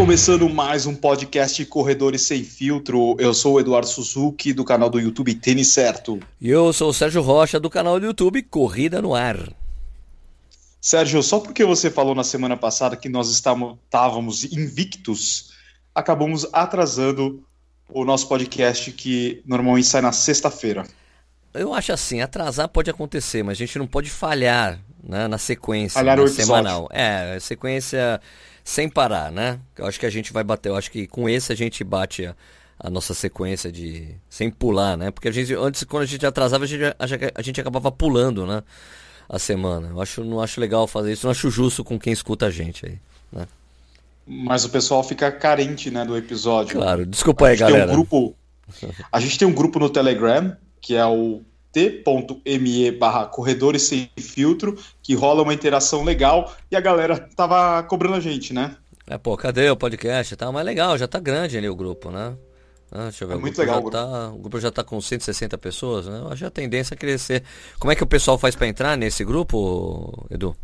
começando mais um podcast Corredores Sem Filtro. Eu sou o Eduardo Suzuki, do canal do YouTube Tênis Certo. E eu sou o Sérgio Rocha, do canal do YouTube Corrida no Ar. Sérgio, só porque você falou na semana passada que nós estávamos invictos, acabamos atrasando o nosso podcast que normalmente sai na sexta-feira. Eu acho assim, atrasar pode acontecer, mas a gente não pode falhar né, na sequência falhar o semanal. É, sequência sem parar, né? Eu acho que a gente vai bater, eu acho que com esse a gente bate a, a nossa sequência de sem pular, né? Porque a gente antes quando a gente atrasava a gente, a, a gente acabava pulando, né? A semana. Eu acho não acho legal fazer isso, não acho justo com quem escuta a gente aí, né? Mas o pessoal fica carente, né, do episódio. Claro, desculpa aí, galera. Tem um grupo, a gente tem um grupo no Telegram que é o t.me barra corredores sem filtro, que rola uma interação legal e a galera tava cobrando a gente, né? É, pô, cadê o podcast? Tá, mas legal, já tá grande ali o grupo, né? Ah, deixa eu ver, é muito legal. O grupo, tá, o grupo já tá com 160 pessoas, né? Eu acho a tendência a crescer. Como é que o pessoal faz para entrar nesse grupo, Edu?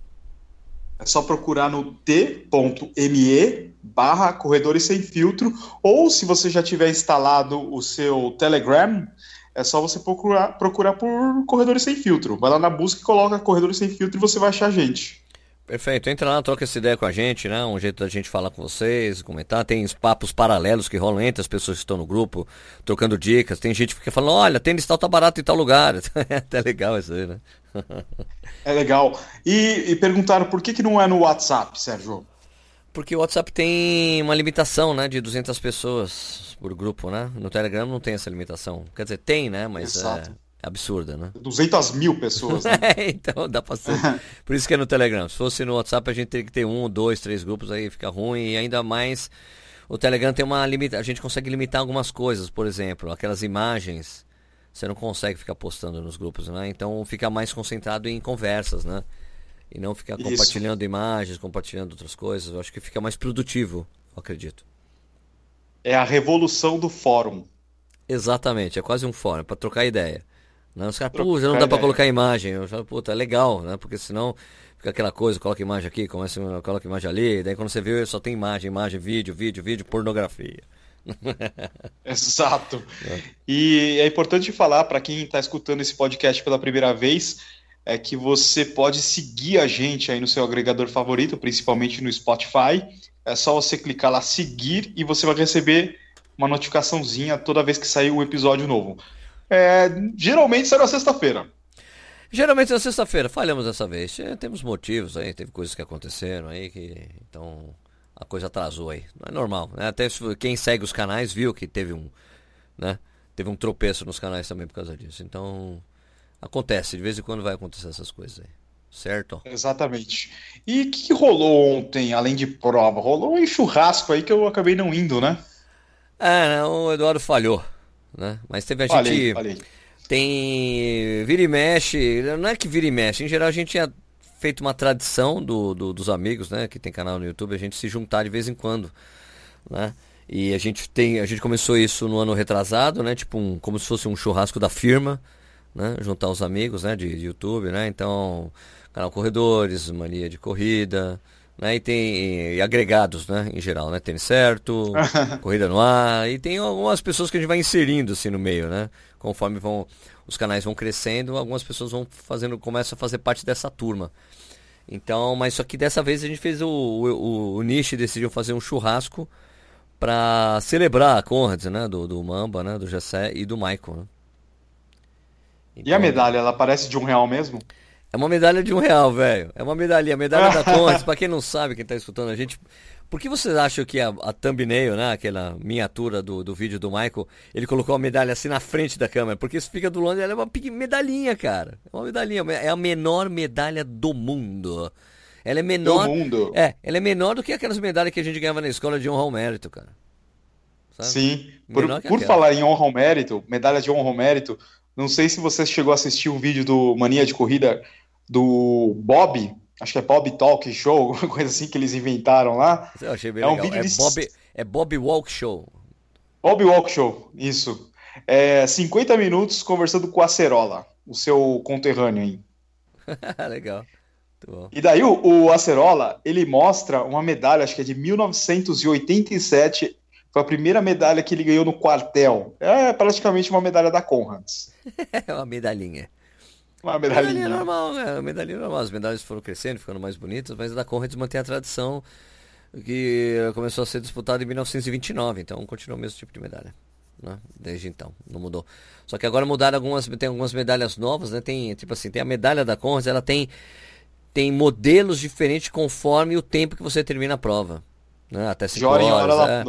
É só procurar no t.me barra corredores sem filtro ou se você já tiver instalado o seu Telegram, é só você procurar, procurar por Corredores Sem Filtro. Vai lá na busca e coloca Corredores Sem Filtro e você vai achar a gente. Perfeito, entra lá, troca essa ideia com a gente, né? Um jeito da gente falar com vocês, comentar. Tem os papos paralelos que rolam entre as pessoas que estão no grupo, trocando dicas. Tem gente que fica falando, olha, tênis tal tá barato em tal lugar. é até legal isso aí, né? é legal. E, e perguntaram por que, que não é no WhatsApp, Sérgio? Porque o WhatsApp tem uma limitação, né, de 200 pessoas por grupo, né? No Telegram não tem essa limitação. Quer dizer, tem, né? Mas é absurda, né? 200 mil pessoas. Né? então dá pra ser. Por isso que é no Telegram. Se fosse no WhatsApp, a gente teria que ter um, dois, três grupos, aí fica ruim. E ainda mais, o Telegram tem uma limita. A gente consegue limitar algumas coisas, por exemplo, aquelas imagens. Você não consegue ficar postando nos grupos, né? Então fica mais concentrado em conversas, né? E não ficar compartilhando imagens, compartilhando outras coisas. Eu acho que fica mais produtivo, eu acredito é a revolução do fórum. Exatamente, é quase um fórum, para trocar ideia. Não, os caras, pô, não dá para colocar imagem. Eu falo, puta, é legal, né? Porque senão fica aquela coisa, coloca imagem aqui, começa, coloca imagem ali, daí quando você vê, só tem imagem, imagem, vídeo, vídeo, vídeo, pornografia. Exato. É. E é importante falar para quem está escutando esse podcast pela primeira vez, é que você pode seguir a gente aí no seu agregador favorito, principalmente no Spotify. É só você clicar lá seguir e você vai receber uma notificaçãozinha toda vez que sair um episódio novo. É, geralmente será sexta-feira. Geralmente na sexta-feira, falhamos dessa vez. É, temos motivos aí, teve coisas que aconteceram aí que. Então a coisa atrasou aí. Não é normal. Né? Até quem segue os canais viu que teve um. Né? Teve um tropeço nos canais também por causa disso. Então. Acontece, de vez em quando vai acontecer essas coisas aí. Certo? Exatamente. E o que, rolou ontem, além de prova? Rolou um churrasco aí que eu acabei não indo, né? É, o Eduardo falhou, né? Mas teve a falei, gente. Falei. Tem. Vira e mexe. Não é que vira e mexe. Em geral, a gente tinha feito uma tradição do, do, dos amigos, né? Que tem canal no YouTube, a gente se juntar de vez em quando, né? E a gente tem. A gente começou isso no ano retrasado, né? Tipo, um, como se fosse um churrasco da firma, né? Juntar os amigos, né? De, de YouTube, né? Então canal Corredores, Mania de Corrida, né? E tem e agregados, né? Em geral, né? Tênis Certo, Corrida no Ar, e tem algumas pessoas que a gente vai inserindo assim no meio, né? Conforme vão os canais vão crescendo, algumas pessoas vão fazendo, começam a fazer parte dessa turma. Então, mas só que dessa vez a gente fez o, o, o Niche decidiu fazer um churrasco para celebrar a Conrad, né? Do, do Mamba, né? Do Jessé e do Michael, né? Então, e a medalha, ela parece de um real mesmo? É uma medalha de um real, velho. É uma medalha, a medalha da Conrads. pra quem não sabe, quem tá escutando a gente, por que vocês acham que a, a thumbnail, né, aquela miniatura do, do vídeo do Michael, ele colocou a medalha assim na frente da câmera? Porque isso fica do longe, ela é uma medalhinha, cara. É uma medalhinha, é a menor medalha do mundo. Ela é menor. Do mundo. É, ela é menor do que aquelas medalhas que a gente ganhava na escola de honra ao mérito, cara. Sabe? Sim. Por, por falar em honra ao mérito, medalha de honra ao mérito, não sei se você chegou a assistir um vídeo do Mania de Corrida do Bob, acho que é Bob Talk Show, alguma coisa assim que eles inventaram lá. Eu achei bem é legal. Um vídeo é, de... Bob, é Bob Walk Show. Bob Walk Show, isso. É 50 minutos conversando com a Acerola, o seu conterrâneo aí. legal. E daí o, o Acerola, ele mostra uma medalha, acho que é de 1987, foi a primeira medalha que ele ganhou no quartel. É praticamente uma medalha da Conrads. é uma medalhinha. Uma medalhinha. medalhinha normal, é uma medalhinha normal. As medalhas foram crescendo, ficando mais bonitas, mas a da Conrads mantém a tradição que começou a ser disputada em 1929, então continua o mesmo tipo de medalha. Né? Desde então, não mudou. Só que agora mudaram algumas, tem algumas medalhas novas, né? Tem, tipo assim, tem a medalha da Conrads, ela tem tem modelos diferentes conforme o tempo que você termina a prova. Né? Até 5 horas. Hora é,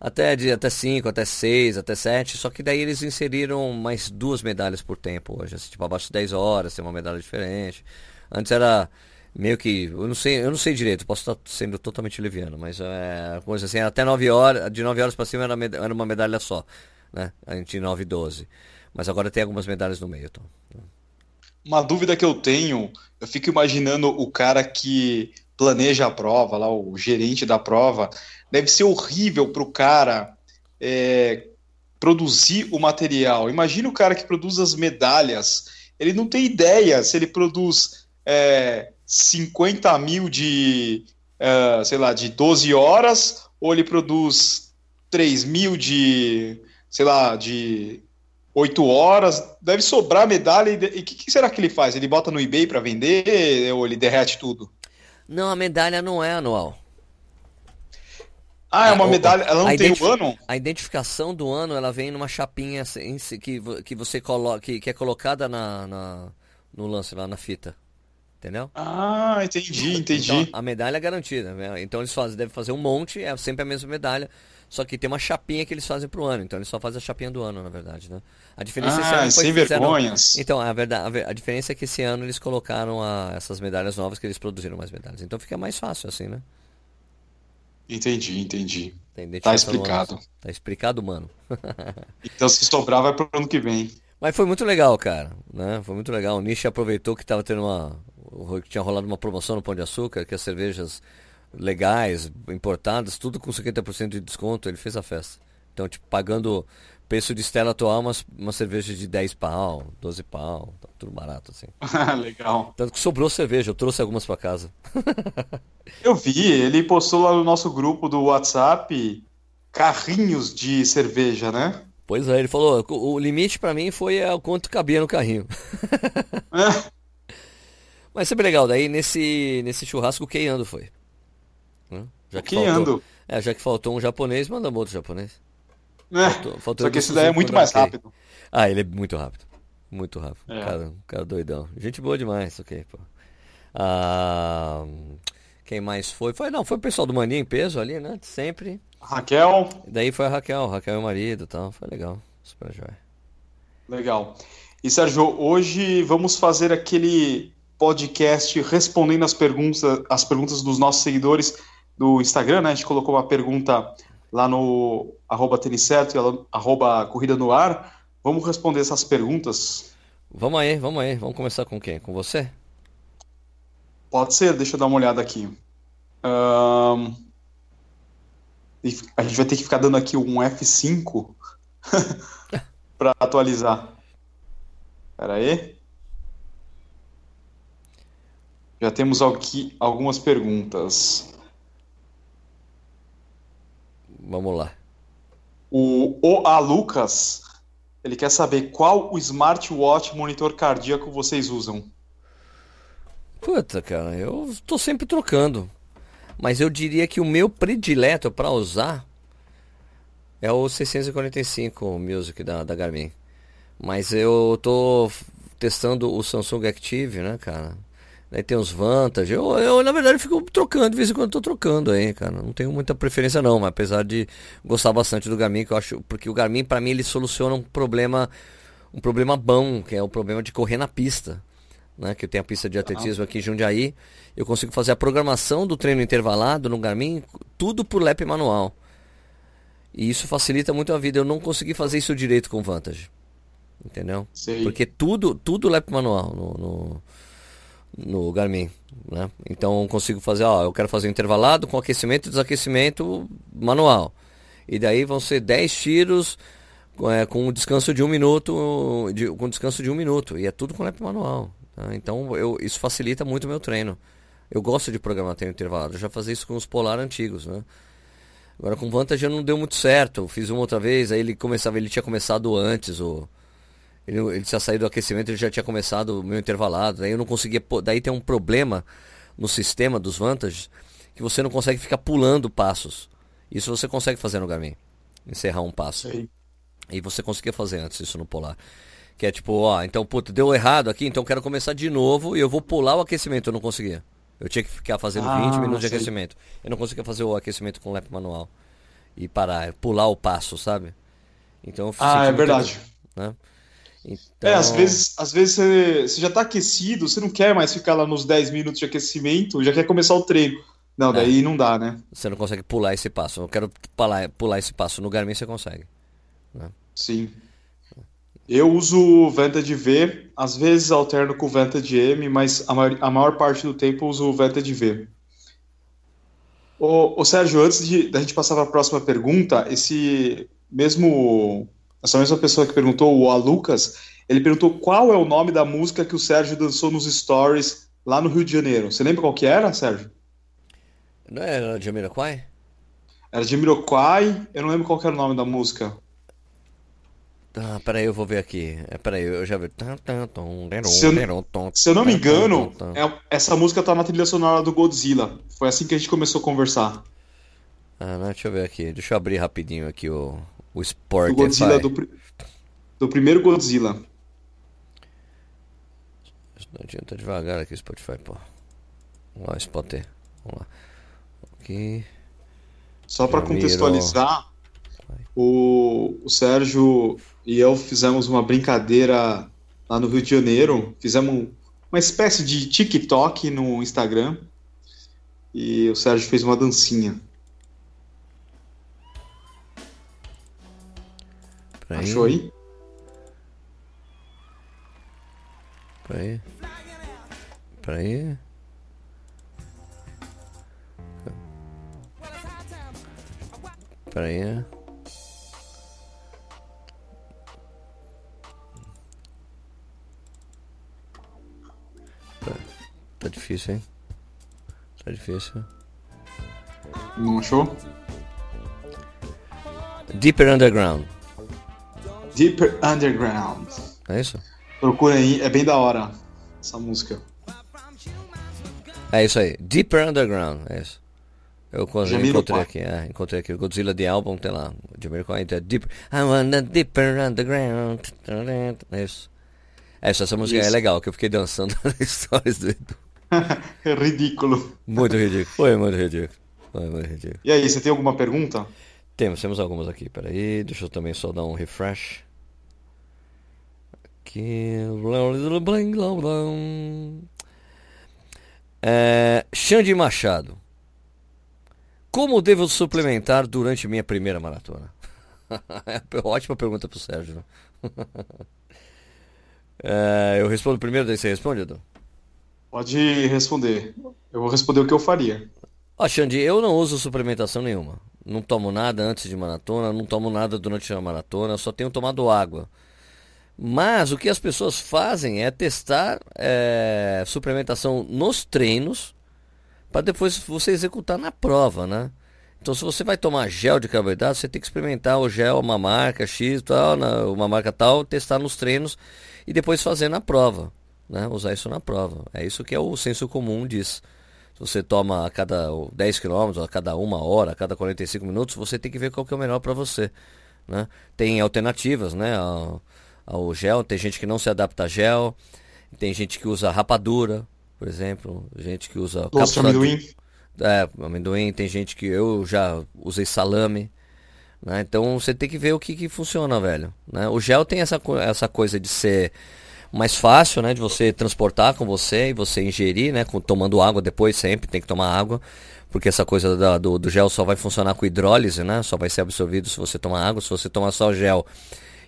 até de até 5, até 6, até 7. Só que daí eles inseriram mais duas medalhas por tempo hoje. Assim, tipo, abaixo de 10 horas tem uma medalha diferente. Antes era meio que. Eu não sei, eu não sei direito, posso estar sendo totalmente leviano, mas é coisa assim, até 9 horas, de 9 horas para cima era, era uma medalha só. Né? A gente 9 e 12. Mas agora tem algumas medalhas no meio, então. Uma dúvida que eu tenho, eu fico imaginando o cara que planeja a prova, lá o gerente da prova, deve ser horrível para o cara é, produzir o material. Imagina o cara que produz as medalhas, ele não tem ideia se ele produz é, 50 mil de, é, sei lá, de 12 horas, ou ele produz 3 mil de, sei lá, de oito horas, deve sobrar medalha. E o que, que, será que ele faz? Ele bota no eBay para vender ou ele derrete tudo? Não, a medalha não é anual. Ah, é uma medalha, ela não tem o ano? A identificação do ano, ela vem numa chapinha que, que você coloca, que, que é colocada na, na, no lance lá na fita. Entendeu? Ah, entendi, entendi. Então, a medalha é garantida. Né? Então eles fazem, devem fazer um monte, é sempre a mesma medalha. Só que tem uma chapinha que eles fazem pro ano, então eles só fazem a chapinha do ano, na verdade, né? A diferença ah, é sem vergonhas. Então, a verdade, a, diferença é que esse ano eles colocaram a, essas medalhas novas que eles produziram mais medalhas. Então fica mais fácil assim, né? Entendi, entendi. Tá explicado. Tá explicado, mano. então se sobrar vai pro ano que vem. Mas foi muito legal, cara, né? Foi muito legal. O Nishi aproveitou que tava tendo uma que tinha rolado uma promoção no Pão de Açúcar, que as cervejas legais, importadas, tudo com 50% de desconto, ele fez a festa. Então, tipo, pagando preço de Stella atual, umas, uma cerveja de 10 pau, 12 pau, tá tudo barato assim. Legal. Tanto que sobrou cerveja, eu trouxe algumas para casa. eu vi, ele postou lá no nosso grupo do WhatsApp carrinhos de cerveja, né? Pois é, ele falou, o limite para mim foi o quanto cabia no carrinho. É. Mas sempre legal, daí nesse, nesse churrasco o Keiando foi. Né? Já que faltou, é, já que faltou um japonês, mandamos outro japonês. É, faltou, faltou só que esse daí é muito mais rápido. Ah, ele é muito rápido. Muito rápido. É. Cara, cara doidão. Gente boa demais, ok, pô. Ah, quem mais foi? Foi, não, foi o pessoal do Maninho em peso ali, né? Sempre. Raquel. Daí foi a Raquel, Raquel e o marido e tal. Foi legal. Super jóia. Legal. E Sérgio, hoje vamos fazer aquele podcast respondendo as perguntas, as perguntas dos nossos seguidores do Instagram, né? A gente colocou uma pergunta lá no arroba tênis certo e arroba corrida no ar. Vamos responder essas perguntas? Vamos aí, vamos aí. Vamos começar com quem? Com você? Pode ser, deixa eu dar uma olhada aqui. Um... A gente vai ter que ficar dando aqui um F5 para atualizar. Espera aí. Já temos aqui algumas perguntas. Vamos lá. O OA Lucas, ele quer saber qual o smartwatch monitor cardíaco vocês usam. Puta, cara, eu tô sempre trocando. Mas eu diria que o meu predileto para usar é o 645 Music da, da Garmin. Mas eu tô testando o Samsung Active, né, cara? Daí tem os vantagens. Eu, eu, na verdade, fico trocando, de vez em quando tô trocando aí, cara. Não tenho muita preferência não, mas apesar de gostar bastante do Garmin, que eu acho. Porque o Garmin, para mim, ele soluciona um problema. Um problema bom, que é o problema de correr na pista. Né? Que eu tenho a pista de atletismo aqui em Jundiaí. Eu consigo fazer a programação do treino intervalado no Garmin, tudo por lap manual. E isso facilita muito a vida. Eu não consegui fazer isso direito com Vantage. Entendeu? Sei. Porque tudo, tudo lap manual no, no no Garmin, né? Então consigo fazer, ó, eu quero fazer um intervalado com aquecimento e desaquecimento manual. E daí vão ser 10 tiros é, com um descanso de um minuto, de, com descanso de um minuto. E é tudo com lap manual. Tá? Então eu, isso facilita muito o meu treino. Eu gosto de programar treino intervalado. Eu já fazia isso com os Polar antigos, né? Agora com Vantage não deu muito certo. Fiz uma outra vez, aí ele começava, ele tinha começado antes, o ele, ele tinha saído do aquecimento, ele já tinha começado o meu intervalado. Daí eu não conseguia. Daí tem um problema no sistema dos Vantage que você não consegue ficar pulando passos. Isso você consegue fazer no Garmin. Encerrar um passo. Sim. E você conseguia fazer antes isso no Polar. Que é tipo, ó, então, puta, deu errado aqui, então quero começar de novo e eu vou pular o aquecimento. Eu não conseguia. Eu tinha que ficar fazendo ah, 20 minutos de aquecimento. Eu não conseguia fazer o aquecimento com lap manual. E parar, pular o passo, sabe? Então Ah, é verdade. né? Então... É, às vezes, às vezes você, você já está aquecido, você não quer mais ficar lá nos 10 minutos de aquecimento, já quer começar o treino. Não, daí é. não dá, né? Você não consegue pular esse passo. Eu quero pular, pular esse passo. No Garmin você consegue. Né? Sim. Eu uso o Vantage V, às vezes alterno com o Vantage M, mas a maior, a maior parte do tempo eu uso o Vantage V. Ô, ô Sérgio, antes de da gente passar para a próxima pergunta, esse mesmo essa mesma pessoa que perguntou, o Lucas, ele perguntou qual é o nome da música que o Sérgio dançou nos stories lá no Rio de Janeiro. Você lembra qual que era, Sérgio? Não era de Jamiroquai? Era de Jamiroquai, eu não lembro qual era o nome da música. Ah, peraí, eu vou ver aqui. É, peraí, eu já vi. Se eu, se eu não me engano, é, essa música tá na trilha sonora do Godzilla. Foi assim que a gente começou a conversar. Ah, não, deixa eu ver aqui. Deixa eu abrir rapidinho aqui o, o Sport. Do Godzilla, do, do, primeiro Godzilla. Não adianta devagar aqui o Spotify, pô. Vamos lá, Spotify. Vamos lá. Aqui. Só para contextualizar, o, o Sérgio e eu fizemos uma brincadeira lá no Rio de Janeiro. Fizemos uma espécie de TikTok no Instagram. E o Sérgio fez uma dancinha. Peraí. Achou aí? Peraí. Peraí. Peraí. Tá, tá difícil, hein? Tá difícil. Não achou? Deeper Underground. Deeper Underground. É isso? Procura aí, é bem da hora essa música. É isso aí, Deeper Underground, é isso. Eu encontrei aqui, é, encontrei aqui o Godzilla de álbum, tem lá, de Jamiroquai, é Deeper, I wanna Deeper Underground, é isso. Essa, essa música é isso. é legal, que eu fiquei dançando nas histórias do Edu. é ridículo. Muito ridículo, foi muito ridículo. Foi muito ridículo. E aí, você tem alguma pergunta? Temos, temos algumas aqui. Peraí, deixa eu também só dar um refresh. Aqui. É, Xande Machado. Como devo suplementar durante minha primeira maratona? é ótima pergunta pro Sérgio. Né? é, eu respondo primeiro, daí você responde, Edu? Pode responder. Eu vou responder o que eu faria. Ó, Xande, eu não uso suplementação nenhuma. Não tomo nada antes de maratona, não tomo nada durante a maratona, só tenho tomado água. Mas o que as pessoas fazem é testar é, suplementação nos treinos para depois você executar na prova, né? Então, se você vai tomar gel de carboidrato, você tem que experimentar o gel, uma marca X, tal, uma marca tal, testar nos treinos e depois fazer na prova, né? Usar isso na prova. É isso que é o senso comum diz você toma a cada 10 km, a cada uma hora, a cada 45 minutos, você tem que ver qual que é o melhor para você. Né? Tem alternativas né, ao, ao, gel, tem gente que não se adapta a gel, tem gente que usa rapadura, por exemplo, gente que usa Doce amendoim. É, amendoim, tem gente que eu já usei salame. Né? Então você tem que ver o que, que funciona, velho. Né? O gel tem essa, essa coisa de ser mais fácil, né, de você transportar com você e você ingerir, né, com, tomando água depois sempre, tem que tomar água, porque essa coisa da, do, do, gel só vai funcionar com hidrólise, né, só vai ser absorvido se você tomar água, se você tomar só gel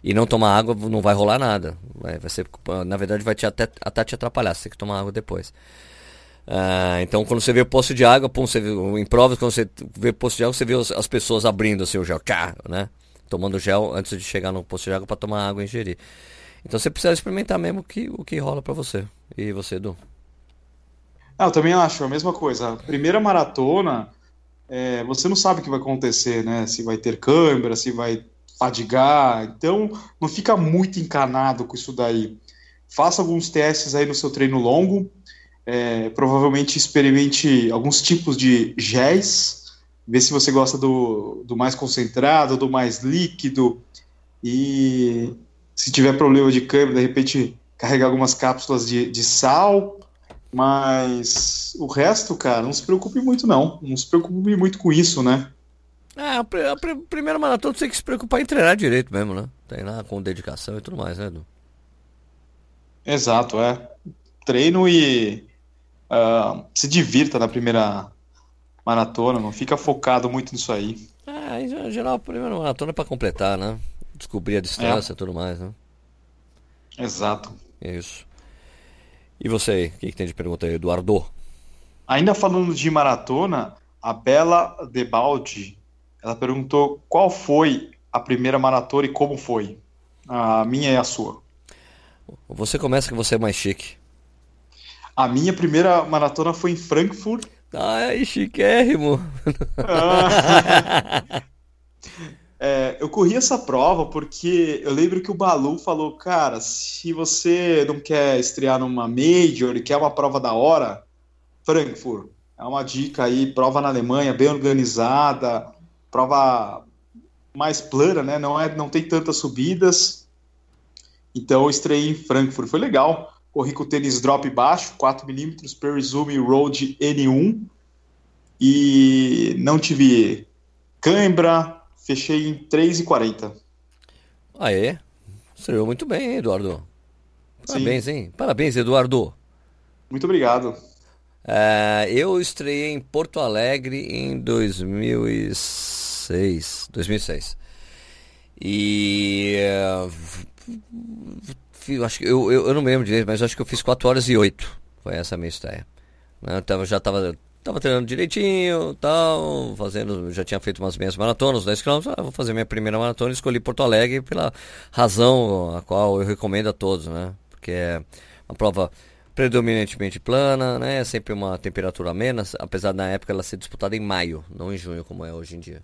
e não tomar água, não vai rolar nada, vai, vai ser, na verdade vai te até, até te atrapalhar, você tem que tomar água depois. Uh, então quando você vê o poço de água, pum, você vê, em provas, quando você vê o poço de água, você vê as pessoas abrindo assim o gel, cá, né, tomando gel antes de chegar no poço de água para tomar água e ingerir. Então você precisa experimentar mesmo que, o que rola para você. E você, Edu? Ah, eu também acho a mesma coisa. A primeira maratona, é, você não sabe o que vai acontecer, né? Se vai ter câimbra, se vai fadigar. Então, não fica muito encanado com isso daí. Faça alguns testes aí no seu treino longo. É, provavelmente experimente alguns tipos de géis. Ver se você gosta do, do mais concentrado, do mais líquido. E se tiver problema de câimbra, de repente carregar algumas cápsulas de, de sal mas o resto, cara, não se preocupe muito, não. Não se preocupe muito com isso, né? É, a, pr a pr primeira maratona você tem que se preocupar em treinar direito mesmo, né? Treinar com dedicação e tudo mais, né, Edu? Exato, é. Treino e uh, se divirta na primeira maratona, não fica focado muito nisso aí. É, em geral, a primeira maratona é pra completar, né? Descobrir a distância e é. tudo mais, né? Exato. Isso. E você aí, o que, que, tem de pergunta aí, Eduardo? Ainda falando de maratona, a Bela Debaldi, ela perguntou qual foi a primeira maratona e como foi. A minha e a sua. Você começa que você é mais chique. A minha primeira maratona foi em Frankfurt. Ai, chiquérrimo. Ah. É, eu corri essa prova porque eu lembro que o Balu falou, cara, se você não quer estrear numa Major e quer uma prova da hora, Frankfurt. É uma dica aí, prova na Alemanha, bem organizada, prova mais plana, né? Não, é, não tem tantas subidas. Então eu estreiei em Frankfurt, foi legal. Corri com o tênis drop baixo, 4mm, Perizoom Road N1. E não tive cãibra, Fechei em 3,40. Ah, é? Estreou muito bem, hein, Eduardo? Parabéns, Sim. hein? Parabéns, Eduardo. Muito obrigado. É, eu estreiei em Porto Alegre em 2006. 2006. E. Uh, acho que, eu, eu, eu, não me lembro direito, mas acho que eu fiz 4 horas e 8. Foi essa a minha estreia. Eu tava, já estava Tava treinando direitinho, tal, fazendo, já tinha feito umas meias maratonas, 10 km, ah, vou fazer minha primeira maratona escolhi Porto Alegre pela razão a qual eu recomendo a todos, né? Porque é uma prova predominantemente plana, né? É sempre uma temperatura amena, apesar na época ela ser disputada em maio, não em junho como é hoje em dia.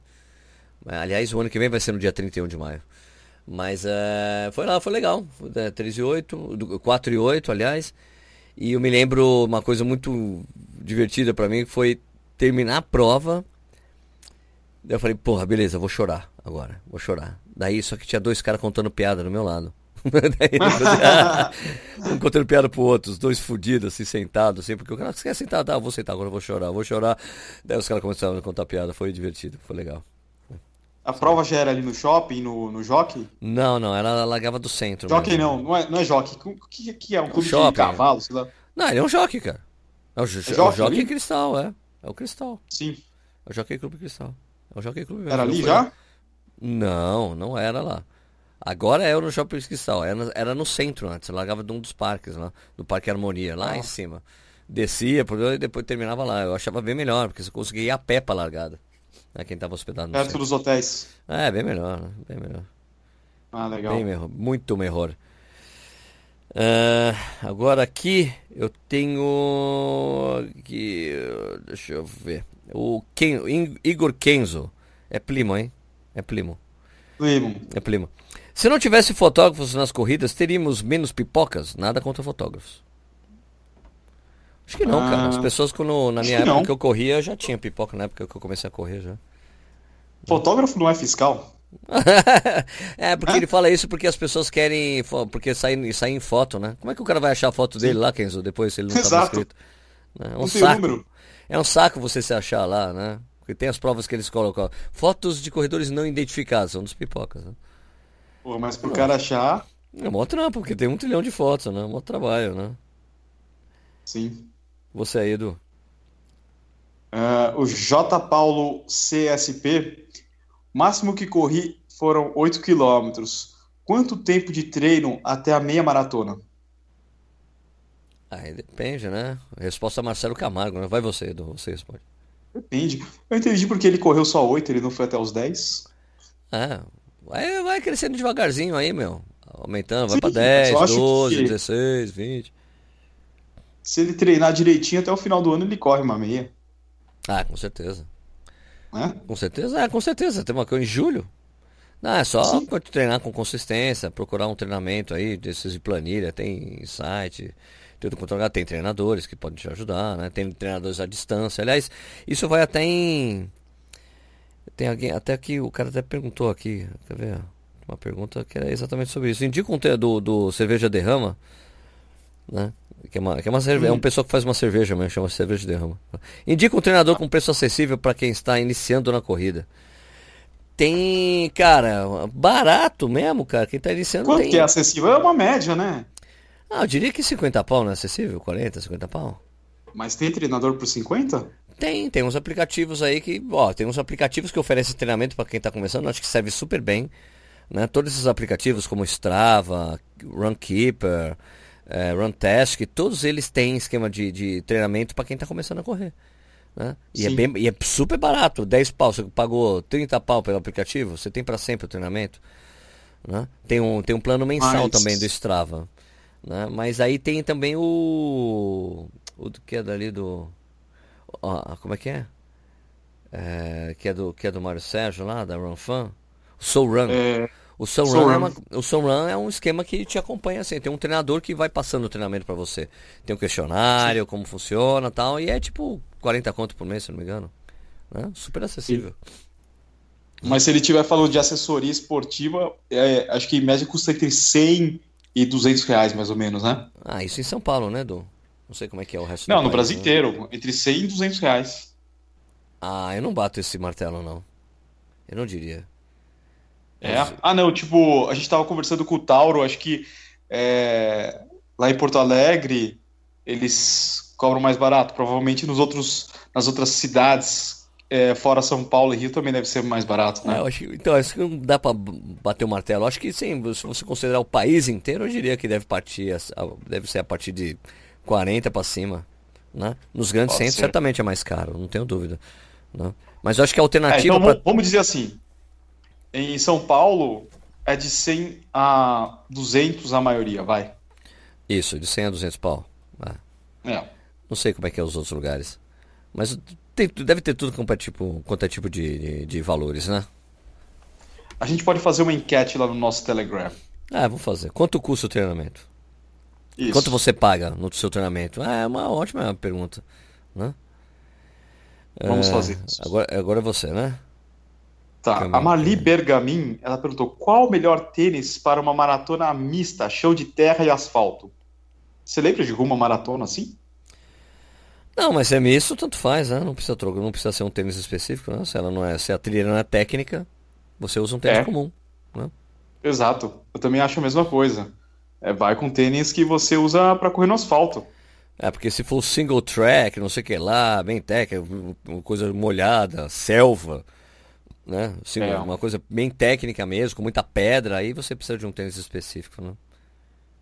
Aliás, o ano que vem vai ser no dia 31 de maio. Mas é, foi lá, foi legal. É, 3 e 8, 4 e 8, aliás. E eu me lembro uma coisa muito divertida para mim, que foi terminar a prova. Daí eu falei, porra, beleza, vou chorar agora, vou chorar. Daí só que tinha dois caras contando piada do meu lado. Um contando piada pro outro, os dois fudidos, assim, sentados, assim, porque o cara, você quer sentar? Tá, vou sentar, agora eu vou chorar, vou chorar. Daí os caras começaram a contar piada, foi divertido, foi legal. A prova já era ali no shopping, no, no Jockey? Não, não, ela largava do centro. Jockey não, não é, não é Jockey. O que, que é? Um clube shopping. de cavalo, sei lá? Não, ele é um Jockey, cara. É o, é jockey, é o jockey Cristal, é. É o Cristal. Sim. É o Jockey Clube Cristal. É o Jockey Clube. Era ali já? Não, não era lá. Agora é no Shopping Cristal. Era, era no centro antes. largava de um dos parques lá. Do Parque Harmonia, lá em cima. Descia, e depois terminava lá. Eu achava bem melhor, porque você conseguia ir a pé pra largada né, quem estava hospedado no Perto centro. dos hotéis. É, bem melhor, né? Bem melhor. Ah, legal. Bem melhor, muito melhor. Uh, agora aqui eu tenho que deixa eu ver o Ken, Igor Kenzo é primo, hein? É primo. Primo. É primo. Se não tivesse fotógrafos nas corridas, teríamos menos pipocas? Nada contra fotógrafos. Acho que não, ah, cara. As pessoas, quando, na minha época não. que eu corria, já tinha pipoca na época que eu comecei a correr já. Fotógrafo não é fiscal? é, porque ele fala isso porque as pessoas querem. Porque saem sai em foto, né? Como é que o cara vai achar a foto dele Sim. lá, Kenzo, depois se ele não estava escrito? É um não saco. É um saco você se achar lá, né? Porque tem as provas que eles colocam. Fotos de corredores não identificados, são dos pipocas. Né? Pô, mas pro cara achar. É mó trampo, porque tem um trilhão de fotos, né? Mó trabalho, né? Sim. Você aí, Edu? Uh, o J. Paulo CSP, máximo que corri foram 8 quilômetros. Quanto tempo de treino até a meia maratona? Aí depende, né? Resposta Marcelo Camargo, né? Vai você, Edu, você responde. Depende. Eu entendi porque ele correu só 8, ele não foi até os 10. É, vai, vai crescendo devagarzinho aí, meu. Aumentando, vai pra 10, 12, que... 16, 20. se ele treinar direitinho até o final do ano, ele corre uma meia. Ah, com certeza. É? Com certeza, é, com certeza. Tem uma coisa em julho. Não, é só Sim. treinar com consistência, procurar um treinamento aí, desses de planilha, tem site, tudo controlado, tem treinadores que podem te ajudar, né? Tem treinadores à distância. Aliás, isso vai até em. Tem alguém, até que o cara até perguntou aqui, quer ver? Uma pergunta que era exatamente sobre isso. Indica um do, do Cerveja Derrama, né? Que é uma, que é uma cerve... é um pessoal que faz uma cerveja, mas chama cerveja derrama. Indica um treinador com preço acessível para quem está iniciando na corrida. Tem, cara, barato mesmo, cara. Quem está iniciando Quanto tem... que é acessível? É uma média, né? Ah, eu diria que 50 pau não é acessível, 40, 50 pau. Mas tem treinador por 50? Tem, tem uns aplicativos aí que, ó, tem uns aplicativos que oferecem treinamento para quem está começando, acho que serve super bem, né? Todos esses aplicativos como Strava, Runkeeper, é, Runtask, todos eles têm esquema de, de treinamento para quem está começando a correr. Né? E, é bem, e é super barato, 10 pau, você pagou 30 pau pelo aplicativo, você tem para sempre o treinamento. Né? Tem, um, tem um plano mensal Mas... também do Strava. Né? Mas aí tem também o. O que é dali do. Ó, como é que é? é? que, é do, que é do Mário Sérgio lá, da Run Fan? O Soul Run. É... O Sun Run, é uma, o Sun Run é um esquema que te acompanha assim. Tem um treinador que vai passando o treinamento para você. Tem um questionário, Sim. como funciona tal. E é tipo 40 conto por mês, se não me engano. Né? Super acessível. Mas se ele estiver falando de assessoria esportiva, é, acho que em média custa entre 100 e 200 reais, mais ou menos, né? Ah, isso em São Paulo, né, Edu? Não sei como é que é o resto Não, no país, Brasil né? inteiro. Entre 100 e 200 reais. Ah, eu não bato esse martelo, não. Eu não diria. É? Ah, não, tipo, a gente tava conversando com o Tauro, acho que é, lá em Porto Alegre eles cobram mais barato. Provavelmente nos outros, nas outras cidades, é, fora São Paulo e Rio, também deve ser mais barato, né? É, acho, então, acho que não dá para bater o martelo. Acho que sim, se você considerar o país inteiro, eu diria que deve partir, deve ser a partir de 40 para cima. Né? Nos grandes Pode centros, ser. certamente é mais caro, não tenho dúvida. Né? Mas eu acho que a alternativa. É, então, pra... Vamos dizer assim: em São Paulo é de 100 a 200 a maioria, vai. Isso, de 100 a 200 pau. Ah. É. Não sei como é que é os outros lugares. Mas tem, deve ter tudo quanto é tipo, quanto é tipo de, de, de, valores, né? A gente pode fazer uma enquete lá no nosso Telegram. Ah, vou fazer. Quanto custa o treinamento? Isso. Quanto você paga no seu treinamento? Ah, é uma ótima pergunta. Né? Vamos é, fazer isso. Agora, agora é você, né? Tá, a Mali Bergamin, ela perguntou qual o melhor tênis para uma maratona mista, chão de terra e asfalto? Você lembra de alguma maratona assim? Não, mas é misto, tanto faz, né? Não precisa trocar, não precisa ser um tênis específico, né? Se ela não é, se a trilha não é técnica, você usa um tênis é. comum, né? Exato. Eu também acho a mesma coisa. É, vai com tênis que você usa para correr no asfalto. É, porque se for single track, não sei o que lá, bem técnica, coisa molhada, selva, né? Assim, é. Uma coisa bem técnica mesmo, com muita pedra, aí você precisa de um tênis específico, né?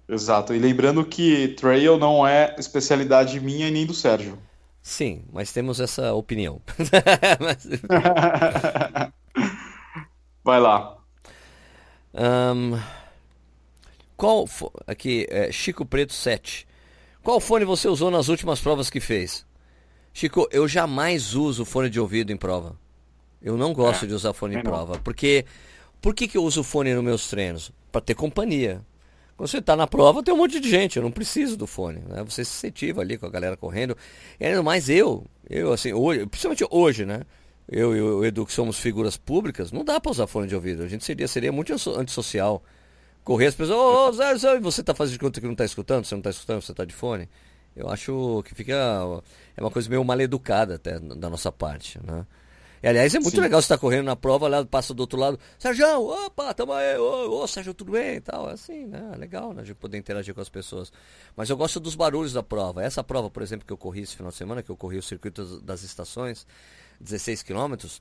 Exato. E lembrando que trail não é especialidade minha e nem do Sérgio. Sim, mas temos essa opinião. Vai lá. Um, qual aqui é Chico Preto 7. Qual fone você usou nas últimas provas que fez? Chico, eu jamais uso fone de ouvido em prova. Eu não gosto é, de usar fone em prova. Porque. Por que, que eu uso fone nos meus treinos? Para ter companhia. Quando você está na prova, tem um monte de gente, eu não preciso do fone. Né? Você se incentiva ali com a galera correndo. E ainda mais eu, eu assim, hoje, principalmente hoje, né? Eu e o Edu, que somos figuras públicas, não dá para usar fone de ouvido. A gente seria, seria muito antissocial. Correr as pessoas, ô, oh, Zé, Zé, você está fazendo de conta que não está escutando? Você não está escutando, você está de fone? Eu acho que fica. É uma coisa meio mal educada até da nossa parte, né? E, aliás, é muito Sim. legal você estar tá correndo na prova, lá passa do outro lado, Sérgio, opa, tamo aí, ô, ô Sérgio, tudo bem e tal. É assim, né? É legal, né? De poder interagir com as pessoas. Mas eu gosto dos barulhos da prova. Essa prova, por exemplo, que eu corri esse final de semana, que eu corri o circuito das estações, 16 quilômetros,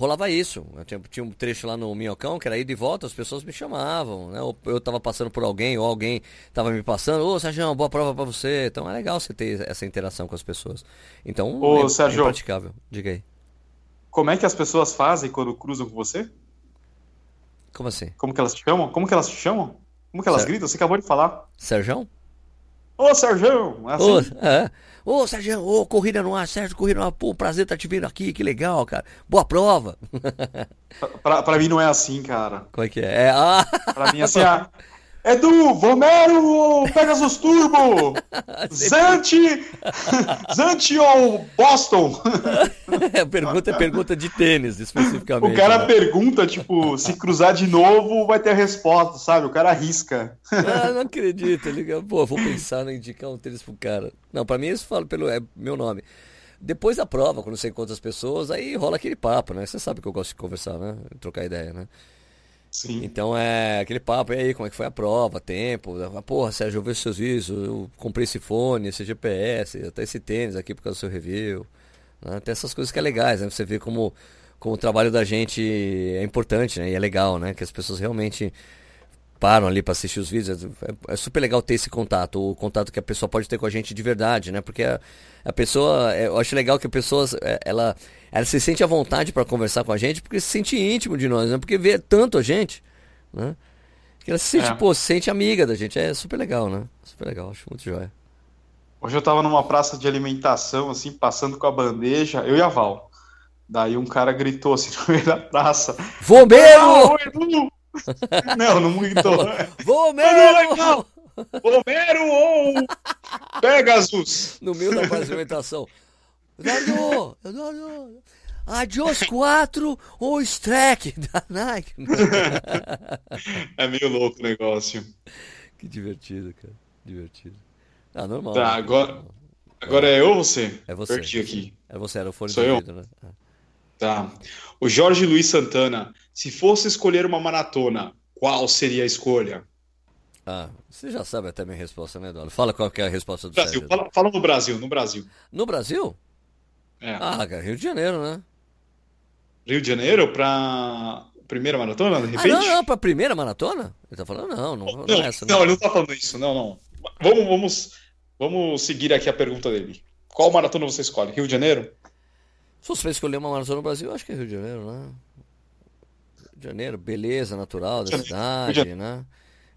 rolava isso. Eu tinha, tinha, um trecho lá no Minhocão, que era ida e volta, as pessoas me chamavam, né? Ou eu estava passando por alguém, ou alguém estava me passando, ô Sérgio, boa prova para você. Então é legal você ter essa interação com as pessoas. Então ô, é, Sérgio, é impraticável. Diga aí. Como é que as pessoas fazem quando cruzam com você? Como assim? Como que elas te chamam? Como que elas te chamam? Como que elas gritam? Você acabou de falar. Serjão? Ô, Sérgio! É assim? Ô, é. Ô, Sérgio, ô, corrida no ar, Sérgio, corrida no ar, pô, prazer estar tá te vendo aqui, que legal, cara. Boa prova. pra, pra mim não é assim, cara. Como é que é? é ah. Pra mim, assim, ah, Edu, Vomero Pegasus Turbo? Zante! Zante ou Boston? É, pergunta é pergunta de tênis, especificamente. O cara né? pergunta, tipo, se cruzar de novo, vai ter a resposta, sabe? O cara arrisca. Ah, não acredito. Ele, pô, vou pensar em indicar um tênis pro cara. Não, pra mim eles falam pelo é, meu nome. Depois da prova, quando você encontra as pessoas, aí rola aquele papo, né? Você sabe que eu gosto de conversar, né? Trocar ideia, né? Sim. Então é aquele papo, e aí, como é que foi a prova, tempo? Porra, Sérgio, eu vejo seus vídeos, eu comprei esse fone, esse GPS, até esse tênis aqui por causa do seu review. Né? Tem essas coisas que é legais, né? Você vê como, como o trabalho da gente é importante, né? E é legal, né? Que as pessoas realmente param ali para assistir os vídeos. É, é, super legal ter esse contato, o contato que a pessoa pode ter com a gente de verdade, né? Porque a, a pessoa, é, eu acho legal que a pessoa, é, ela, ela se sente à vontade para conversar com a gente, porque se sente íntimo de nós, né? Porque vê tanto a gente, né? Que ela se sente, é. pô, se sente amiga da gente. É super legal, né? Super legal, acho muito joia. Hoje eu tava numa praça de alimentação, assim, passando com a bandeja, eu e a Val. Daí um cara gritou assim no meio da praça. Bombeiro! Não, não gritou. Bombeiro! Bombeiro ou Pegasus? No meio da apresentação. Eduardo, Eduardo, Adios 4 ou Streck da Nike. É meio louco o negócio. Que divertido, cara. Divertido. Ah, normal. Tá, agora, agora é eu ou você? É você. Perdi aqui. É você, era o fone Sou eu? né? Tá. O Jorge Luiz Santana. Se fosse escolher uma maratona, qual seria a escolha? Ah, você já sabe até a minha resposta, né, Eduardo? Fala qual é a resposta do Brasil. Fala, fala, no Brasil, no Brasil. No Brasil? É. Ah, cara, Rio de Janeiro, né? Rio de Janeiro pra primeira maratona, de repente? Ah, não, não, pra primeira maratona? Ele tá falando, não, não, não, não é essa. Não. não, ele não tá falando isso, não, não. Vamos, vamos, vamos seguir aqui a pergunta dele. Qual maratona você escolhe? Rio de Janeiro? Se fosse pra escolher uma maratona no Brasil, eu acho que é Rio de Janeiro, né? De Janeiro, beleza natural da cidade, né?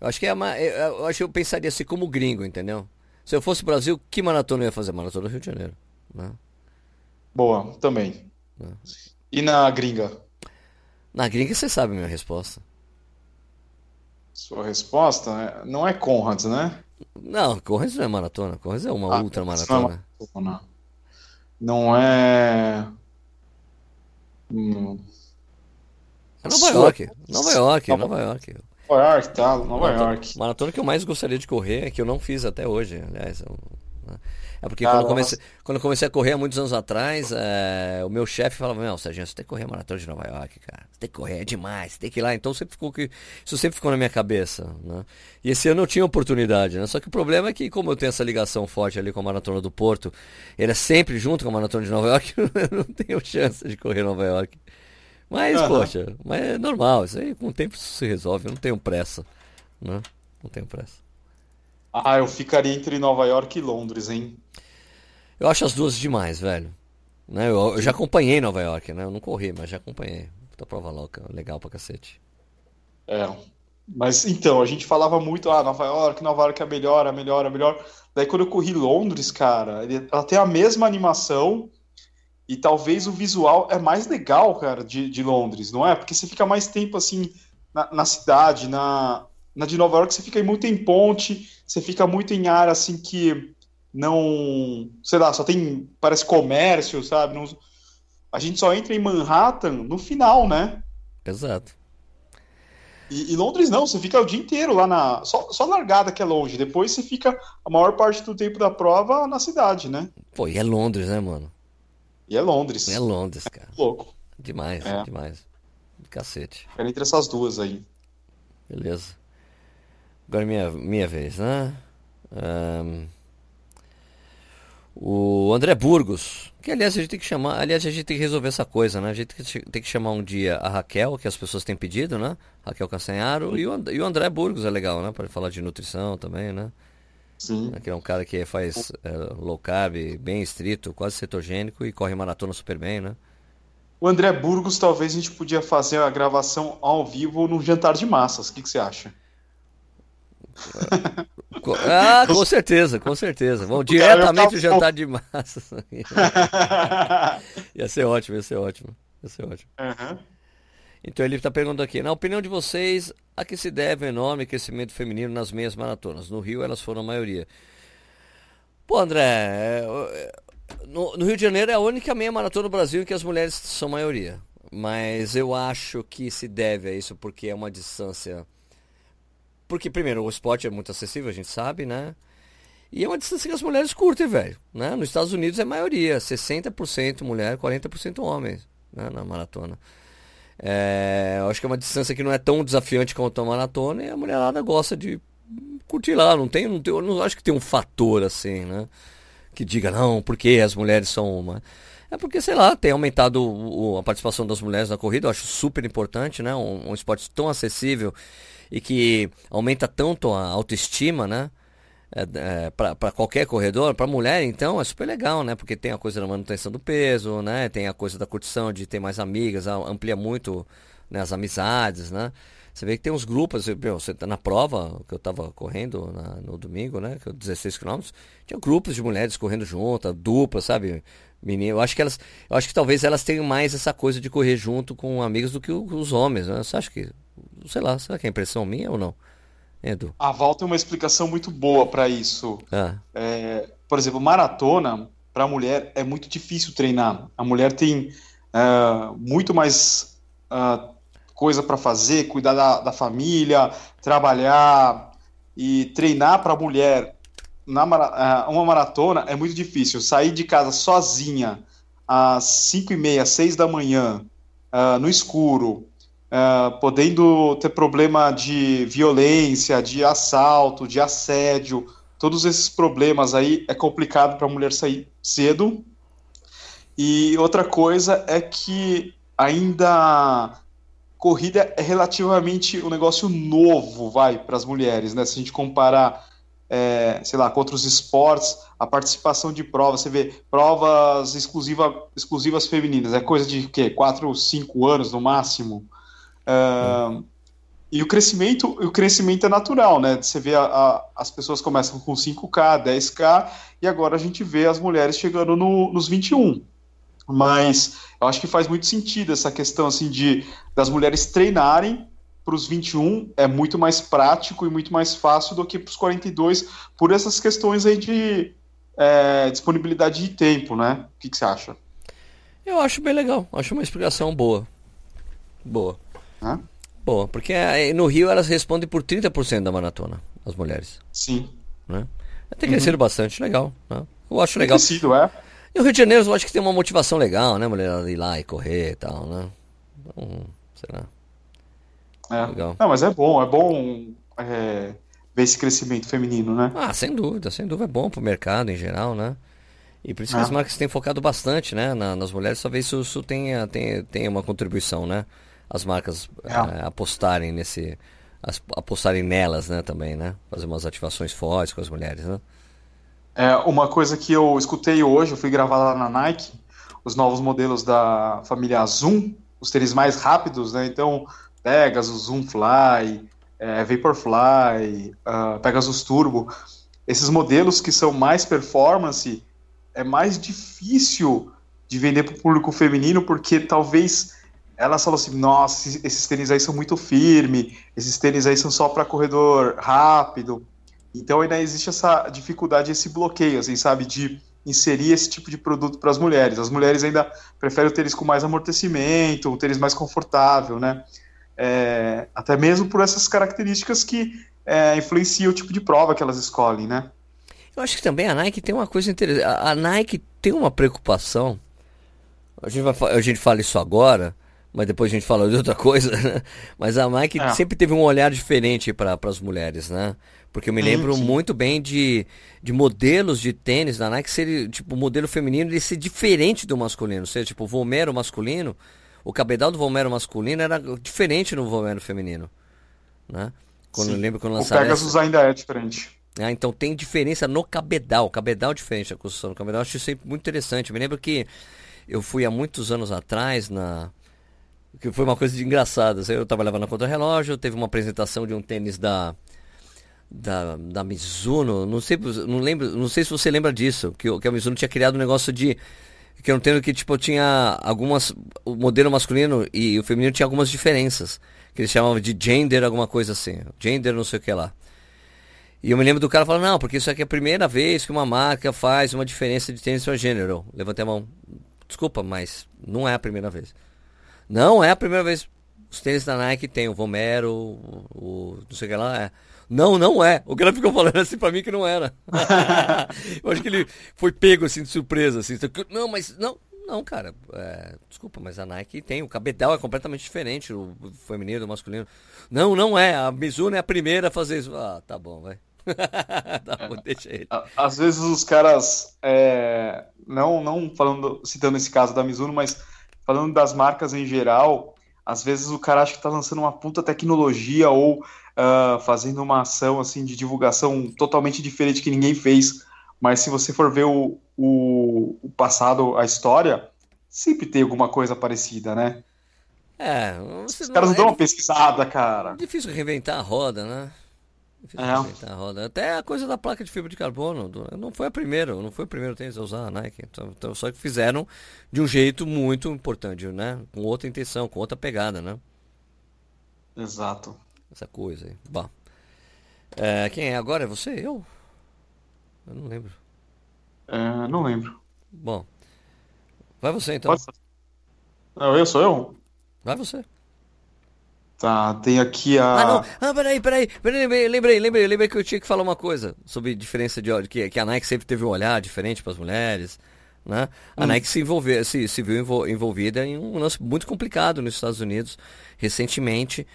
Eu acho que é uma, eu acho que eu pensaria assim como gringo, entendeu? Se eu fosse Brasil, que maratona eu ia fazer? Maratona do Rio de Janeiro, né? Boa, também. Né? E na gringa? Na gringa você sabe a minha resposta. Sua resposta é, não é Conrads, né? Não, Conrads não é maratona. Conrads é uma ah, ultra maratona. Não é, maratona. Não é... Hum... É Nova York. Nova York, Nova York. Nova York, tá, Nova maratona, York. Maratona que eu mais gostaria de correr, que eu não fiz até hoje, aliás. Eu, né? É porque quando, eu comecei, quando eu comecei a correr há muitos anos atrás, é, o meu chefe falava, meu, Sérgio, você tem que correr a maratona de Nova York, cara. Você tem que correr, é demais, você tem que ir lá. Então sempre ficou que. Isso sempre ficou na minha cabeça. Né? E esse ano eu tinha oportunidade, né? Só que o problema é que, como eu tenho essa ligação forte ali com a maratona do Porto, ele é sempre junto com a maratona de Nova York, eu não tenho chance de correr Nova York. Mas, uhum. poxa, mas é normal, isso aí com o tempo isso se resolve, eu não tenho pressa. Né? Não tenho pressa. Ah, eu ficaria entre Nova York e Londres, hein? Eu acho as duas demais, velho. Né? Eu, eu já acompanhei Nova York, né? Eu não corri, mas já acompanhei. Puta prova louca, legal pra cacete. É. Mas então, a gente falava muito, ah, Nova York, Nova York é melhor, é melhor, é melhor. Daí quando eu corri Londres, cara, ela tem a mesma animação, e talvez o visual é mais legal, cara, de, de Londres, não é? Porque você fica mais tempo, assim, na, na, cidade, na, na de Nova York você fica muito em ponte, você fica muito em área, assim, que não... Sei lá, só tem, parece comércio, sabe? Não, a gente só entra em Manhattan no final, né? Exato. E, e, Londres não, você fica o dia inteiro lá na. Só, só largada que é longe. Depois você fica a maior parte do tempo da prova na cidade, né? Pô, e é Londres, né, mano? E é Londres. É Londres, cara. É louco. Demais, é. demais. Cacete. Quero entre essas duas aí. Beleza. Agora é minha, minha vez, né? Um... O André Burgos, que aliás a gente tem que chamar, aliás a gente tem que resolver essa coisa, né? A gente tem que chamar um dia a Raquel, que as pessoas têm pedido, né? Raquel Castanharo, e o, e o André Burgos é legal, né? Para falar de nutrição também, né? Sim. Que é um cara que faz é, low carb, bem estrito, quase cetogênico e corre maratona super bem, né? O André Burgos, talvez a gente podia fazer a gravação ao vivo num jantar de massas. O que, que você acha? Ah, com certeza, com certeza. Vamos diretamente o jantar de massas. ia ser ótimo, ia ser ótimo. Ia ser ótimo. Uhum. Então ele está perguntando aqui, na opinião de vocês, a que se deve o enorme crescimento feminino nas meias maratonas? No Rio elas foram a maioria. Pô, André, é, é, no, no Rio de Janeiro é a única meia maratona no Brasil em que as mulheres são maioria. Mas eu acho que se deve a isso porque é uma distância. Porque, primeiro, o esporte é muito acessível, a gente sabe, né? E é uma distância que as mulheres curtem, velho. Né? Nos Estados Unidos é maioria, 60% mulher, 40% homens né? na maratona. É, acho que é uma distância que não é tão desafiante quanto a maratona e a mulherada gosta de curtir lá. Não tem, não tem, não acho que tem um fator assim, né? Que diga, não, porque as mulheres são uma. É porque, sei lá, tem aumentado o, a participação das mulheres na corrida, eu acho super importante, né? Um, um esporte tão acessível e que aumenta tanto a autoestima, né? É, é, para qualquer corredor, para mulher então é super legal, né? Porque tem a coisa da manutenção do peso, né? Tem a coisa da curtição de ter mais amigas, amplia muito né, as amizades, né? Você vê que tem uns grupos, meu, você tá na prova que eu estava correndo na, no domingo, né? Que 16 quilômetros, tinha grupos de mulheres correndo junto, dupla, sabe? Menino, eu acho que elas, eu acho que talvez elas tenham mais essa coisa de correr junto com amigos do que os homens, né? Você acha que, sei lá, será que é impressão minha ou não? Edu? A Val tem uma explicação muito boa para isso. Ah. É, por exemplo, maratona, para a mulher, é muito difícil treinar. A mulher tem uh, muito mais uh, coisa para fazer, cuidar da, da, família, trabalhar e treinar para a mulher na uh, uma maratona é muito difícil. Sair de casa sozinha às 5 e meia, 6 da manhã, no escuro, uh, podendo ter problema de violência, de assalto, de assédio, todos esses problemas aí é complicado para a mulher sair cedo. E outra coisa é que ainda corrida é relativamente um negócio novo, vai, para as mulheres, né? Se a gente comparar, é, sei lá, com outros esportes, a participação de provas, você vê provas exclusiva, exclusivas femininas, é coisa de quê? 4, 5 anos no máximo. E o crescimento, o crescimento é natural, né? Você vê a, a, as pessoas começam com 5K, 10K, e agora a gente vê as mulheres chegando no, nos 21. Mas eu acho que faz muito sentido essa questão assim de das mulheres treinarem para os 21 é muito mais prático e muito mais fácil do que para os 42 por essas questões aí de é, disponibilidade de tempo, né? O que, que você acha? Eu acho bem legal, acho uma explicação boa. Boa. Hã? Boa, porque no Rio elas respondem por 30% da maratona, as mulheres. Sim. Né? Tem crescido uhum. bastante, legal. Né? Eu acho legal. Tem crescido, é. E o Rio de Janeiro eu acho que tem uma motivação legal, né, mulher? Ir lá e correr e tal, né? Então, será? É. Legal. Não, mas é bom, é bom é, ver esse crescimento feminino, né? Ah, sem dúvida, sem dúvida é bom pro mercado em geral, né? E por isso que as ah. marcas têm focado bastante, né, na, nas mulheres, talvez isso, isso tenha, tenha, tenha uma contribuição, né? As marcas é. É, apostarem nesse as, apostarem nelas, né, também, né? Fazer umas ativações fortes com as mulheres, né? É, uma coisa que eu escutei hoje, eu fui gravar lá na Nike, os novos modelos da família Zoom, os tênis mais rápidos, né? Então, Pegasus, Zoom Fly, é, Vaporfly, uh, Pegasus Turbo, esses modelos que são mais performance, é mais difícil de vender para o público feminino, porque talvez elas falam assim: nossa, esses tênis aí são muito firmes, esses tênis aí são só para corredor rápido. Então ainda existe essa dificuldade, esse bloqueio, assim, sabe, de inserir esse tipo de produto para as mulheres. As mulheres ainda preferem o tênis com mais amortecimento, um tênis mais confortável, né? É, até mesmo por essas características que é, influenciam o tipo de prova que elas escolhem, né? Eu acho que também a Nike tem uma coisa interessante. A Nike tem uma preocupação. A gente, vai, a gente fala isso agora, mas depois a gente fala de outra coisa, né? Mas a Nike é. sempre teve um olhar diferente para as mulheres, né? Porque eu me lembro sim. muito bem de, de modelos de tênis da Nike ser, tipo, o modelo feminino ele ser diferente do masculino. Ou seja, tipo, o Vomero masculino, o cabedal do Vomero masculino era diferente no Vomero feminino, né? Quando sim. eu lembro quando lançaram... O Pegasus essa... ainda é diferente. Ah, então tem diferença no cabedal, cabedal é diferente da construção do cabedal. Eu acho isso sempre muito interessante. Eu me lembro que eu fui há muitos anos atrás na que foi uma coisa engraçada. Eu trabalhava na contra-relógio, teve uma apresentação de um tênis da da, da Mizuno, não sei, não lembro, não sei se você lembra disso, que, que a Mizuno tinha criado um negócio de que eu não entendo que tipo tinha algumas o modelo masculino e o feminino tinha algumas diferenças, que eles chamavam de gender alguma coisa assim, gender não sei o que lá. E eu me lembro do cara falando, não, porque isso aqui é a primeira vez que uma marca faz uma diferença de tênis para gênero. Levantei a mão. Desculpa, mas não é a primeira vez. Não é a primeira vez. Os tênis da Nike tem o Vomero, o, o não sei o que lá. É. Não, não é. O cara ficou falando assim pra mim que não era. eu acho que ele foi pego assim de surpresa. Assim. Não, mas não, não, cara. É, desculpa, mas a Nike tem. O cabedal é completamente diferente, o feminino do masculino. Não, não é. A Mizuno é a primeira a fazer isso. Ah, tá bom, vai. tá bom, deixa ele. Às vezes os caras, é, não, não falando, citando esse caso da Mizuno, mas falando das marcas em geral, às vezes o cara acha que tá lançando uma puta tecnologia ou uh, fazendo uma ação assim de divulgação totalmente diferente que ninguém fez. Mas se você for ver o, o, o passado, a história, sempre tem alguma coisa parecida, né? É, os caras não dão é uma pesquisada, cara. Difícil reinventar a roda, né? É. reinventar a roda. Até a coisa da placa de fibra de carbono. Não foi a primeira, não foi o primeiro tênis a usar a Nike. Então, então, só que fizeram de um jeito muito importante, né? Com outra intenção, com outra pegada, né? Exato essa coisa aí. Bom. É, quem é agora? É você? Eu? Eu não lembro. É, não lembro. Bom. Vai você então. Pode... Não, eu sou eu? Vai você. Tá, tem aqui a. Ah, não. Ah, peraí, peraí. peraí lembrei, lembrei, lembrei, lembrei que eu tinha que falar uma coisa sobre diferença de ódio. Que, que a Nike sempre teve um olhar diferente para as mulheres. Né? A hum. Nike se, envolver, se, se viu envolvida em um lance muito complicado nos Estados Unidos recentemente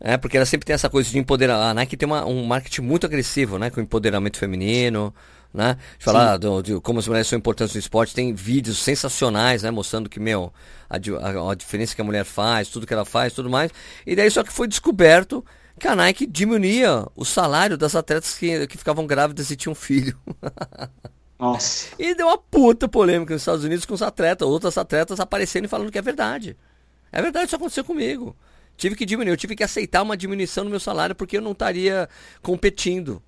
é, porque ela sempre tem essa coisa de empoderar. A Nike tem uma, um marketing muito agressivo, né? Com empoderamento feminino, né? De falar do, de como as mulheres são importantes no esporte. Tem vídeos sensacionais, né? Mostrando que, meu, a, a, a, diferença que a mulher faz, tudo que ela faz, tudo mais. E daí só que foi descoberto que a Nike diminuía o salário das atletas que, que ficavam grávidas e tinham filho. Nossa. E deu uma puta polêmica nos Estados Unidos com os atletas, outras atletas aparecendo e falando que é verdade. É verdade, isso aconteceu comigo. Tive que diminuir, eu tive que aceitar uma diminuição no meu salário porque eu não estaria competindo,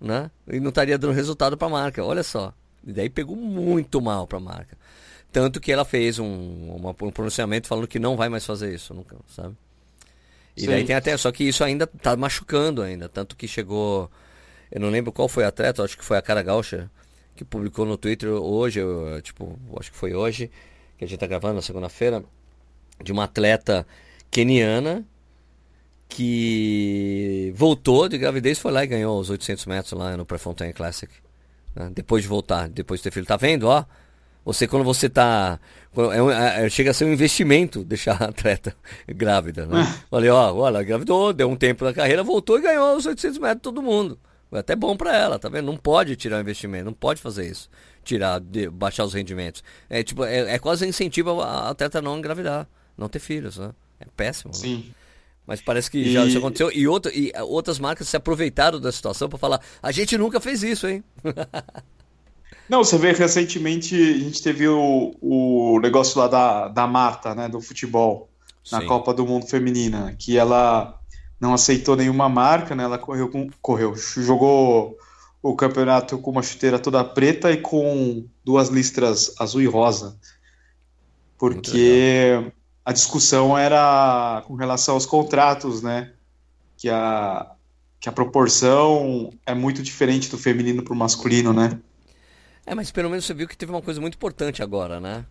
né? E não estaria dando resultado para a marca. Olha só. E daí pegou muito mal para a marca. Tanto que ela fez um, uma, um pronunciamento falando que não vai mais fazer isso, nunca, sabe? E Sim. daí tem até, só que isso ainda tá machucando ainda, tanto que chegou, eu não lembro qual foi a atleta, acho que foi a Cara Gaúcha, que publicou no Twitter hoje, eu, tipo, acho que foi hoje, que a gente tá gravando na segunda-feira, de uma atleta keniana que voltou de gravidez, foi lá e ganhou os 800 metros lá no Prefontaine Classic. Né? Depois de voltar, depois de ter filho. Tá vendo, ó? Você, quando você tá. É um, é, chega a ser um investimento deixar a atleta grávida, né? Falei, ó, olha, gravidou, deu um tempo na carreira, voltou e ganhou os 800 metros todo mundo. Foi até bom para ela, tá vendo? Não pode tirar o investimento, não pode fazer isso. Tirar, de, baixar os rendimentos. É tipo, é, é quase incentivo a atleta a não engravidar, não ter filhos, né? É péssimo. Né? Sim. Né? Mas parece que e... já isso aconteceu. E, outra, e eh, outras marcas se aproveitaram da situação para falar: a gente nunca fez isso, hein? Não, você vê recentemente a gente teve o, o negócio lá da, da Marta, né, do futebol, na Sim. Copa do Mundo Feminina, que ela não aceitou nenhuma marca, né? Ela correu, com, correu, jogou o campeonato com uma chuteira toda preta e com duas listras azul e rosa, porque a discussão era com relação aos contratos, né? Que a, que a proporção é muito diferente do feminino para o masculino, né? É, mas pelo menos você viu que teve uma coisa muito importante agora, né?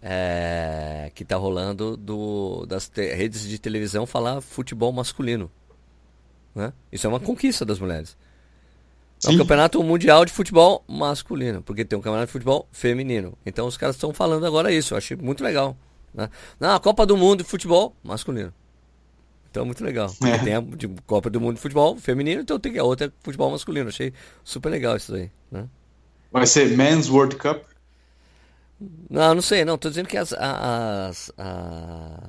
É, que tá rolando do, das redes de televisão falar futebol masculino. Né? Isso é uma conquista das mulheres. É um campeonato mundial de futebol masculino, porque tem um campeonato de futebol feminino. Então os caras estão falando agora isso, eu achei muito legal. Né? Na Copa do Mundo de Futebol masculino. Então, muito legal. É. Tem a de Copa do Mundo de Futebol feminino, então tem a outra é futebol masculino. Achei super legal isso aí. Né? Vai ser Men's World Cup? Não, não sei, não. Tô dizendo que as, as, as,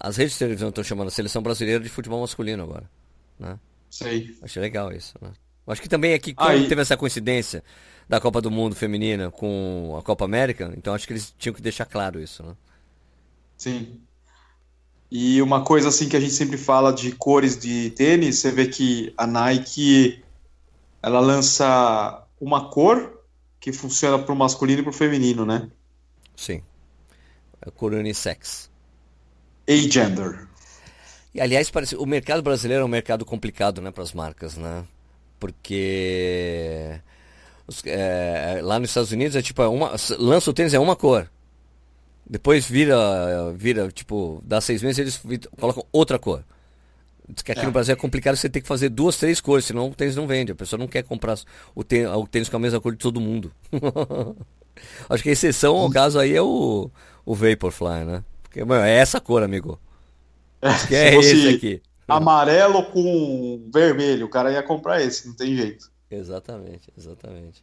as redes de televisão estão chamando a seleção brasileira de futebol masculino agora. Né? Sei. Achei legal isso. Né? Acho que também aqui, quando Aí... teve essa coincidência da Copa do Mundo feminina com a Copa América, então acho que eles tinham que deixar claro isso, né? Sim. E uma coisa assim que a gente sempre fala de cores de tênis, você vê que a Nike ela lança uma cor que funciona para o masculino e para o feminino, né? Sim. É cor unissex. A-gender. E aliás, parece, o mercado brasileiro é um mercado complicado, né, para as marcas, né? Porque os, é, lá nos Estados Unidos é tipo, é uma, lança o tênis é uma cor. Depois vira, vira, tipo, dá seis meses eles colocam outra cor. Diz que aqui é. no Brasil é complicado você ter que fazer duas, três cores, senão o tênis não vende. A pessoa não quer comprar o tênis, o tênis com a mesma cor de todo mundo. Acho que a exceção ao caso aí é o, o Vaporfly, né? Porque, mano, é essa cor, amigo. Acho que é esse aqui. Amarelo com vermelho, o cara ia comprar esse, não tem jeito. Exatamente, exatamente.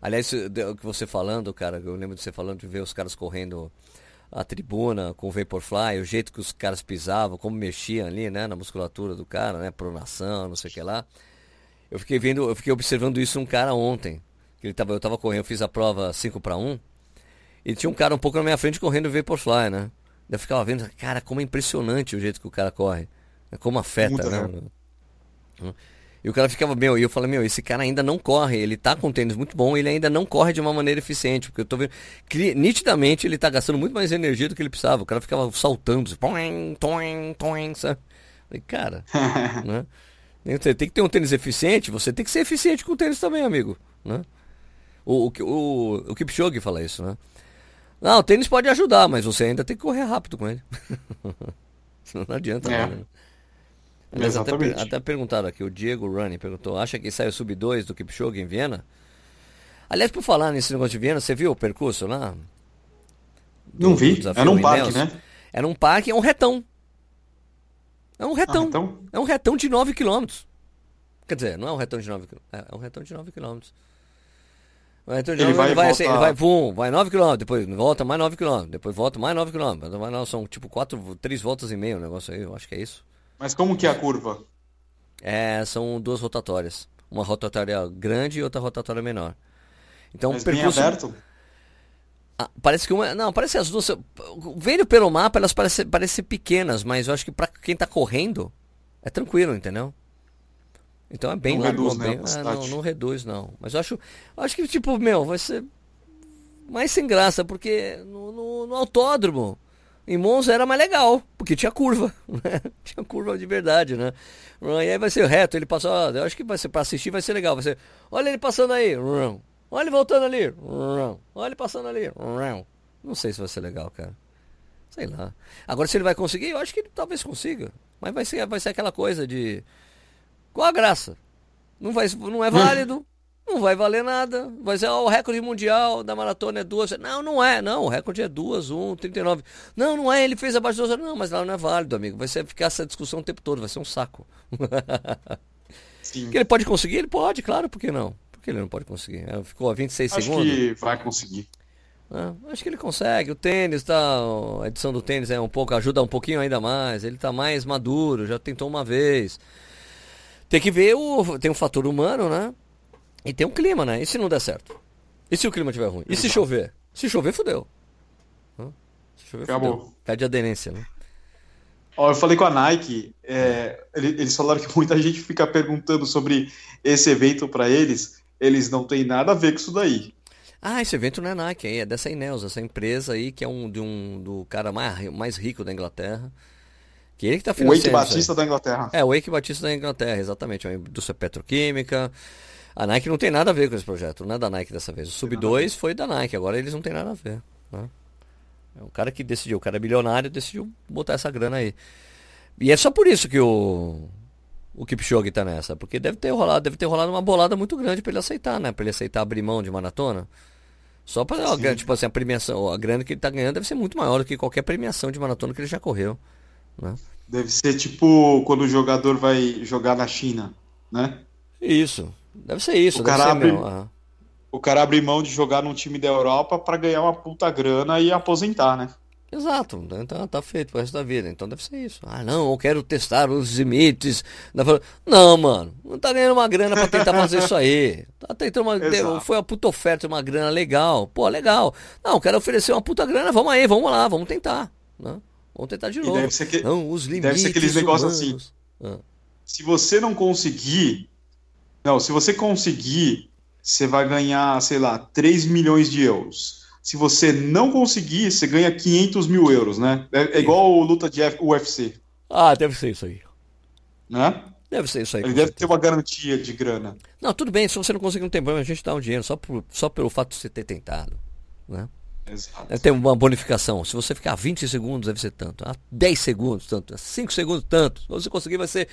Aliás, o que você falando, cara, eu lembro de você falando de ver os caras correndo a tribuna com o Vaporfly, o jeito que os caras pisavam, como mexiam ali, né, na musculatura do cara, né, pronação, não sei o que lá. Eu fiquei vendo, eu fiquei observando isso um cara ontem. Que ele tava, eu tava correndo, eu fiz a prova 5 para 1. E tinha um cara um pouco na minha frente correndo o Vaporfly, né? Eu ficava vendo, cara, como é impressionante o jeito que o cara corre. Como afeta, Muito né? Hum. E o cara ficava, meu, e eu falei, meu, esse cara ainda não corre, ele tá com tênis muito bom, ele ainda não corre de uma maneira eficiente, porque eu tô vendo que nitidamente ele tá gastando muito mais energia do que ele precisava. O cara ficava saltando, toing, toing, toing, sabe? Falei, cara, né? Tem que ter um tênis eficiente, você tem que ser eficiente com o tênis também, amigo, né? O, o, o, o Kipchoge fala isso, né? Não, o tênis pode ajudar, mas você ainda tem que correr rápido com ele. não adianta, é. né? Aliás, Exatamente. Até, até perguntaram aqui, o Diego Running perguntou, acha que sai o Sub-2 do Kipchoge em Viena? Aliás, por falar nesse negócio de Viena, você viu o percurso lá? Do, Não vi, era um parque, né? Era um parque, é um retão. É um retão. Ah, retão? É um retão de 9 km. Quer dizer, não é um retão de 9 km. É, é um retão de 9 km. Então, ele, vai, ele vai, assim, ele vai, pum, vai 9 km, depois volta mais 9 km, depois volta mais 9 km. São tipo 4, 3 voltas e meio o negócio aí, eu acho que é isso. Mas como que é a curva? É, são duas rotatórias. Uma rotatória grande e outra rotatória menor. Então, Mas percurso... bem aberto? Ah, parece que uma. Não, parece as duas. Vendo pelo mapa, elas parecem, parecem pequenas, mas eu acho que para quem tá correndo, é tranquilo, entendeu? Então é bem não largo, reduz, bem, né, ah, não, não reduz, não. Mas eu acho, eu acho que, tipo, meu, vai ser mais sem graça, porque no, no, no autódromo em Monza era mais legal, porque tinha curva, né? tinha curva de verdade, né? E aí vai ser reto, ele passou, eu acho que vai ser para assistir vai ser legal, vai ser, olha ele passando aí, olha ele voltando ali, olha ele passando ali, não sei se vai ser legal, cara. Sei lá. Agora se ele vai conseguir, eu acho que ele talvez consiga, mas vai ser, vai ser aquela coisa de qual a graça? Não vai, não é válido. Não vai valer nada. Vai ser, ó, o recorde mundial da maratona é duas. Não, não é. Não, o recorde é duas, um, 39. Não, não é. Ele fez abaixo de duas. Não, mas lá não é válido, amigo. Vai ser, ficar essa discussão o tempo todo. Vai ser um saco. Sim. Que ele pode conseguir? Ele pode, claro. Por que não? Por que ele não pode conseguir? É, ficou a 26 acho segundos. Acho que vai conseguir. Ah, acho que ele consegue. O tênis tá. A edição do tênis é um pouco. ajuda um pouquinho ainda mais. Ele tá mais maduro, já tentou uma vez. Tem que ver o. Tem um fator humano, né? E tem um clima, né? E se não der certo? E se o clima estiver ruim? E se chover? Se chover, fodeu. Se chover, Acabou. Fudeu. Perde aderência, né? Ó, eu falei com a Nike, é, eles falaram que muita gente fica perguntando sobre esse evento para eles. Eles não têm nada a ver com isso daí. Ah, esse evento não é Nike, é dessa Ineos, essa empresa aí que é um, de um do cara mais, mais rico da Inglaterra. Que ele que tá financiando. O Wake Batista da Inglaterra. É, o Wake Batista da Inglaterra, exatamente. É indústria petroquímica. A Nike não tem nada a ver com esse projeto, não é da Nike dessa vez. O Sub 2 foi da Nike, agora eles não tem nada a ver. Né? É o cara que decidiu, o cara é bilionário, decidiu botar essa grana aí. E é só por isso que o, o Kipchoge tá nessa, porque deve ter rolado, deve ter rolado uma bolada muito grande para ele aceitar, né? Para ele aceitar abrir mão de maratona. Só para, tipo assim, a premiação, a grana que ele tá ganhando deve ser muito maior do que qualquer premiação de maratona que ele já correu, né? Deve ser tipo quando o jogador vai jogar na China, né? Isso. Deve ser isso, o cara abre, O cara abre mão de jogar num time da Europa para ganhar uma puta grana e aposentar, né? Exato, então tá feito pro resto da vida, então deve ser isso. Ah, não, eu quero testar os limites. Não, mano, não tá ganhando uma grana para tentar fazer isso aí. Tá tentando uma. Foi uma puta oferta, uma grana legal. Pô, legal. Não, quero oferecer uma puta grana, vamos aí, vamos lá, vamos tentar. Né? Vamos tentar de novo. Deve ser, que... não, os limites deve ser aqueles negócios assim. Ah. Se você não conseguir. Não, se você conseguir, você vai ganhar, sei lá, 3 milhões de euros. Se você não conseguir, você ganha 500 mil euros, né? É, é igual o luta de UFC. Ah, deve ser isso aí. Né? Deve ser isso aí. Ele deve certeza. ter uma garantia de grana. Não, tudo bem, se você não conseguir, não tem problema, a gente dá um dinheiro, só, por, só pelo fato de você ter tentado. Né? Exato. Tem uma bonificação. Se você ficar 20 segundos, deve ser tanto. A 10 segundos, tanto. A 5 segundos, tanto. Se você conseguir, vai ser.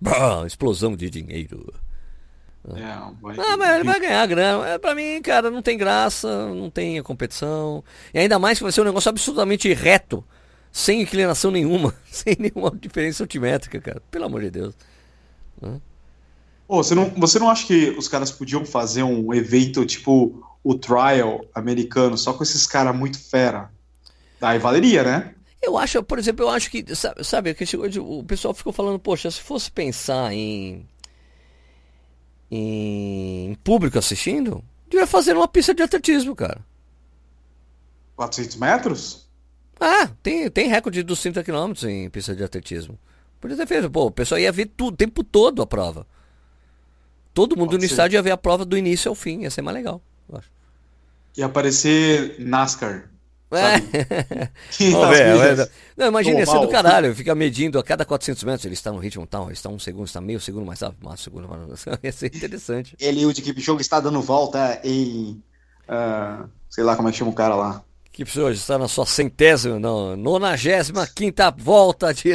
Bah, explosão de dinheiro. É, vai... Ah, mas ele vai ganhar grana. É, pra mim, cara, não tem graça, não tem competição. E ainda mais que vai ser um negócio absolutamente reto, sem inclinação nenhuma, sem nenhuma diferença altimétrica, cara. Pelo amor de Deus. Oh, você, não, você não acha que os caras podiam fazer um evento tipo o trial americano, só com esses caras muito fera? Aí valeria, né? Eu acho, por exemplo, eu acho que, sabe, sabe o pessoal ficou falando, poxa, se fosse pensar em, em público assistindo, devia fazer uma pista de atletismo, cara. 400 metros? Ah, tem, tem recorde dos 30 km em pista de atletismo. Podia ter feito. Pô, o pessoal ia ver tudo, o tempo todo a prova. Todo mundo Pode no ser. estádio ia ver a prova do início ao fim. Ia ser mais legal, eu acho. Ia aparecer NASCAR. É. ver, não, imagina, ia ser do caralho. Fica medindo a cada 400 metros. Ele está no ritmo tal, ele está um segundo, está meio segundo mais rápido, mais segundo. Mais... Ia ser interessante. Ele, o de Kipchoge, está dando volta em. Uh, sei lá como é que chama o cara lá que hoje está na sua centésima, não, nonagésima quinta volta de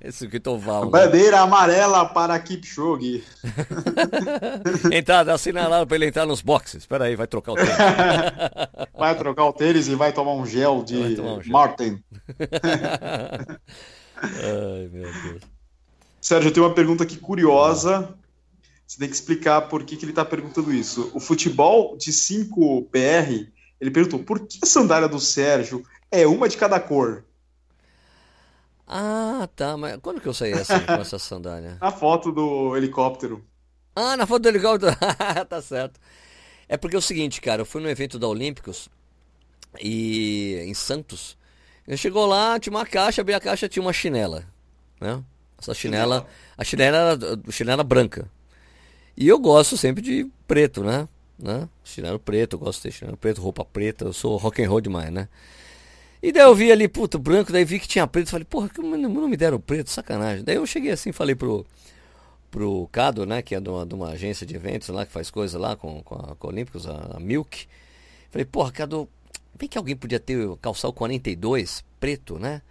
esse Val. Né? Bandeira amarela para Kipchoge. Entrada, assinalado para ele entrar nos boxes. Espera aí, vai trocar o tênis. vai trocar o tênis e vai tomar um gel de um gel. Martin. Ai, meu Deus. Sérgio, eu tenho uma pergunta aqui curiosa. Você tem que explicar por que, que ele está perguntando isso. O futebol de 5 PR ele perguntou: por que a sandália do Sérgio é uma de cada cor? Ah, tá. Mas quando que eu saí assim, com essa sandália? Na foto do helicóptero. Ah, na foto do helicóptero. tá certo. É porque é o seguinte, cara, eu fui no evento da Olímpicos e em Santos. Ele chegou lá, tinha uma caixa, abri a caixa, tinha uma chinela, né? Essa chinela, a chinela era chinela branca. E eu gosto sempre de preto, né? Né? Chinelo preto, eu gosto de ter chinelo preto, roupa preta, eu sou rock and roll demais, né? E daí eu vi ali, puta, branco, daí vi que tinha preto, falei, porra, que não me deram preto, sacanagem. Daí eu cheguei assim, falei pro, pro Cado, né, que é de uma, de uma agência de eventos lá, que faz coisa lá com, com a, com Olímpicos, a, a, Milk. Falei, porra, Cado, bem que alguém podia ter calçar o 42 preto, né?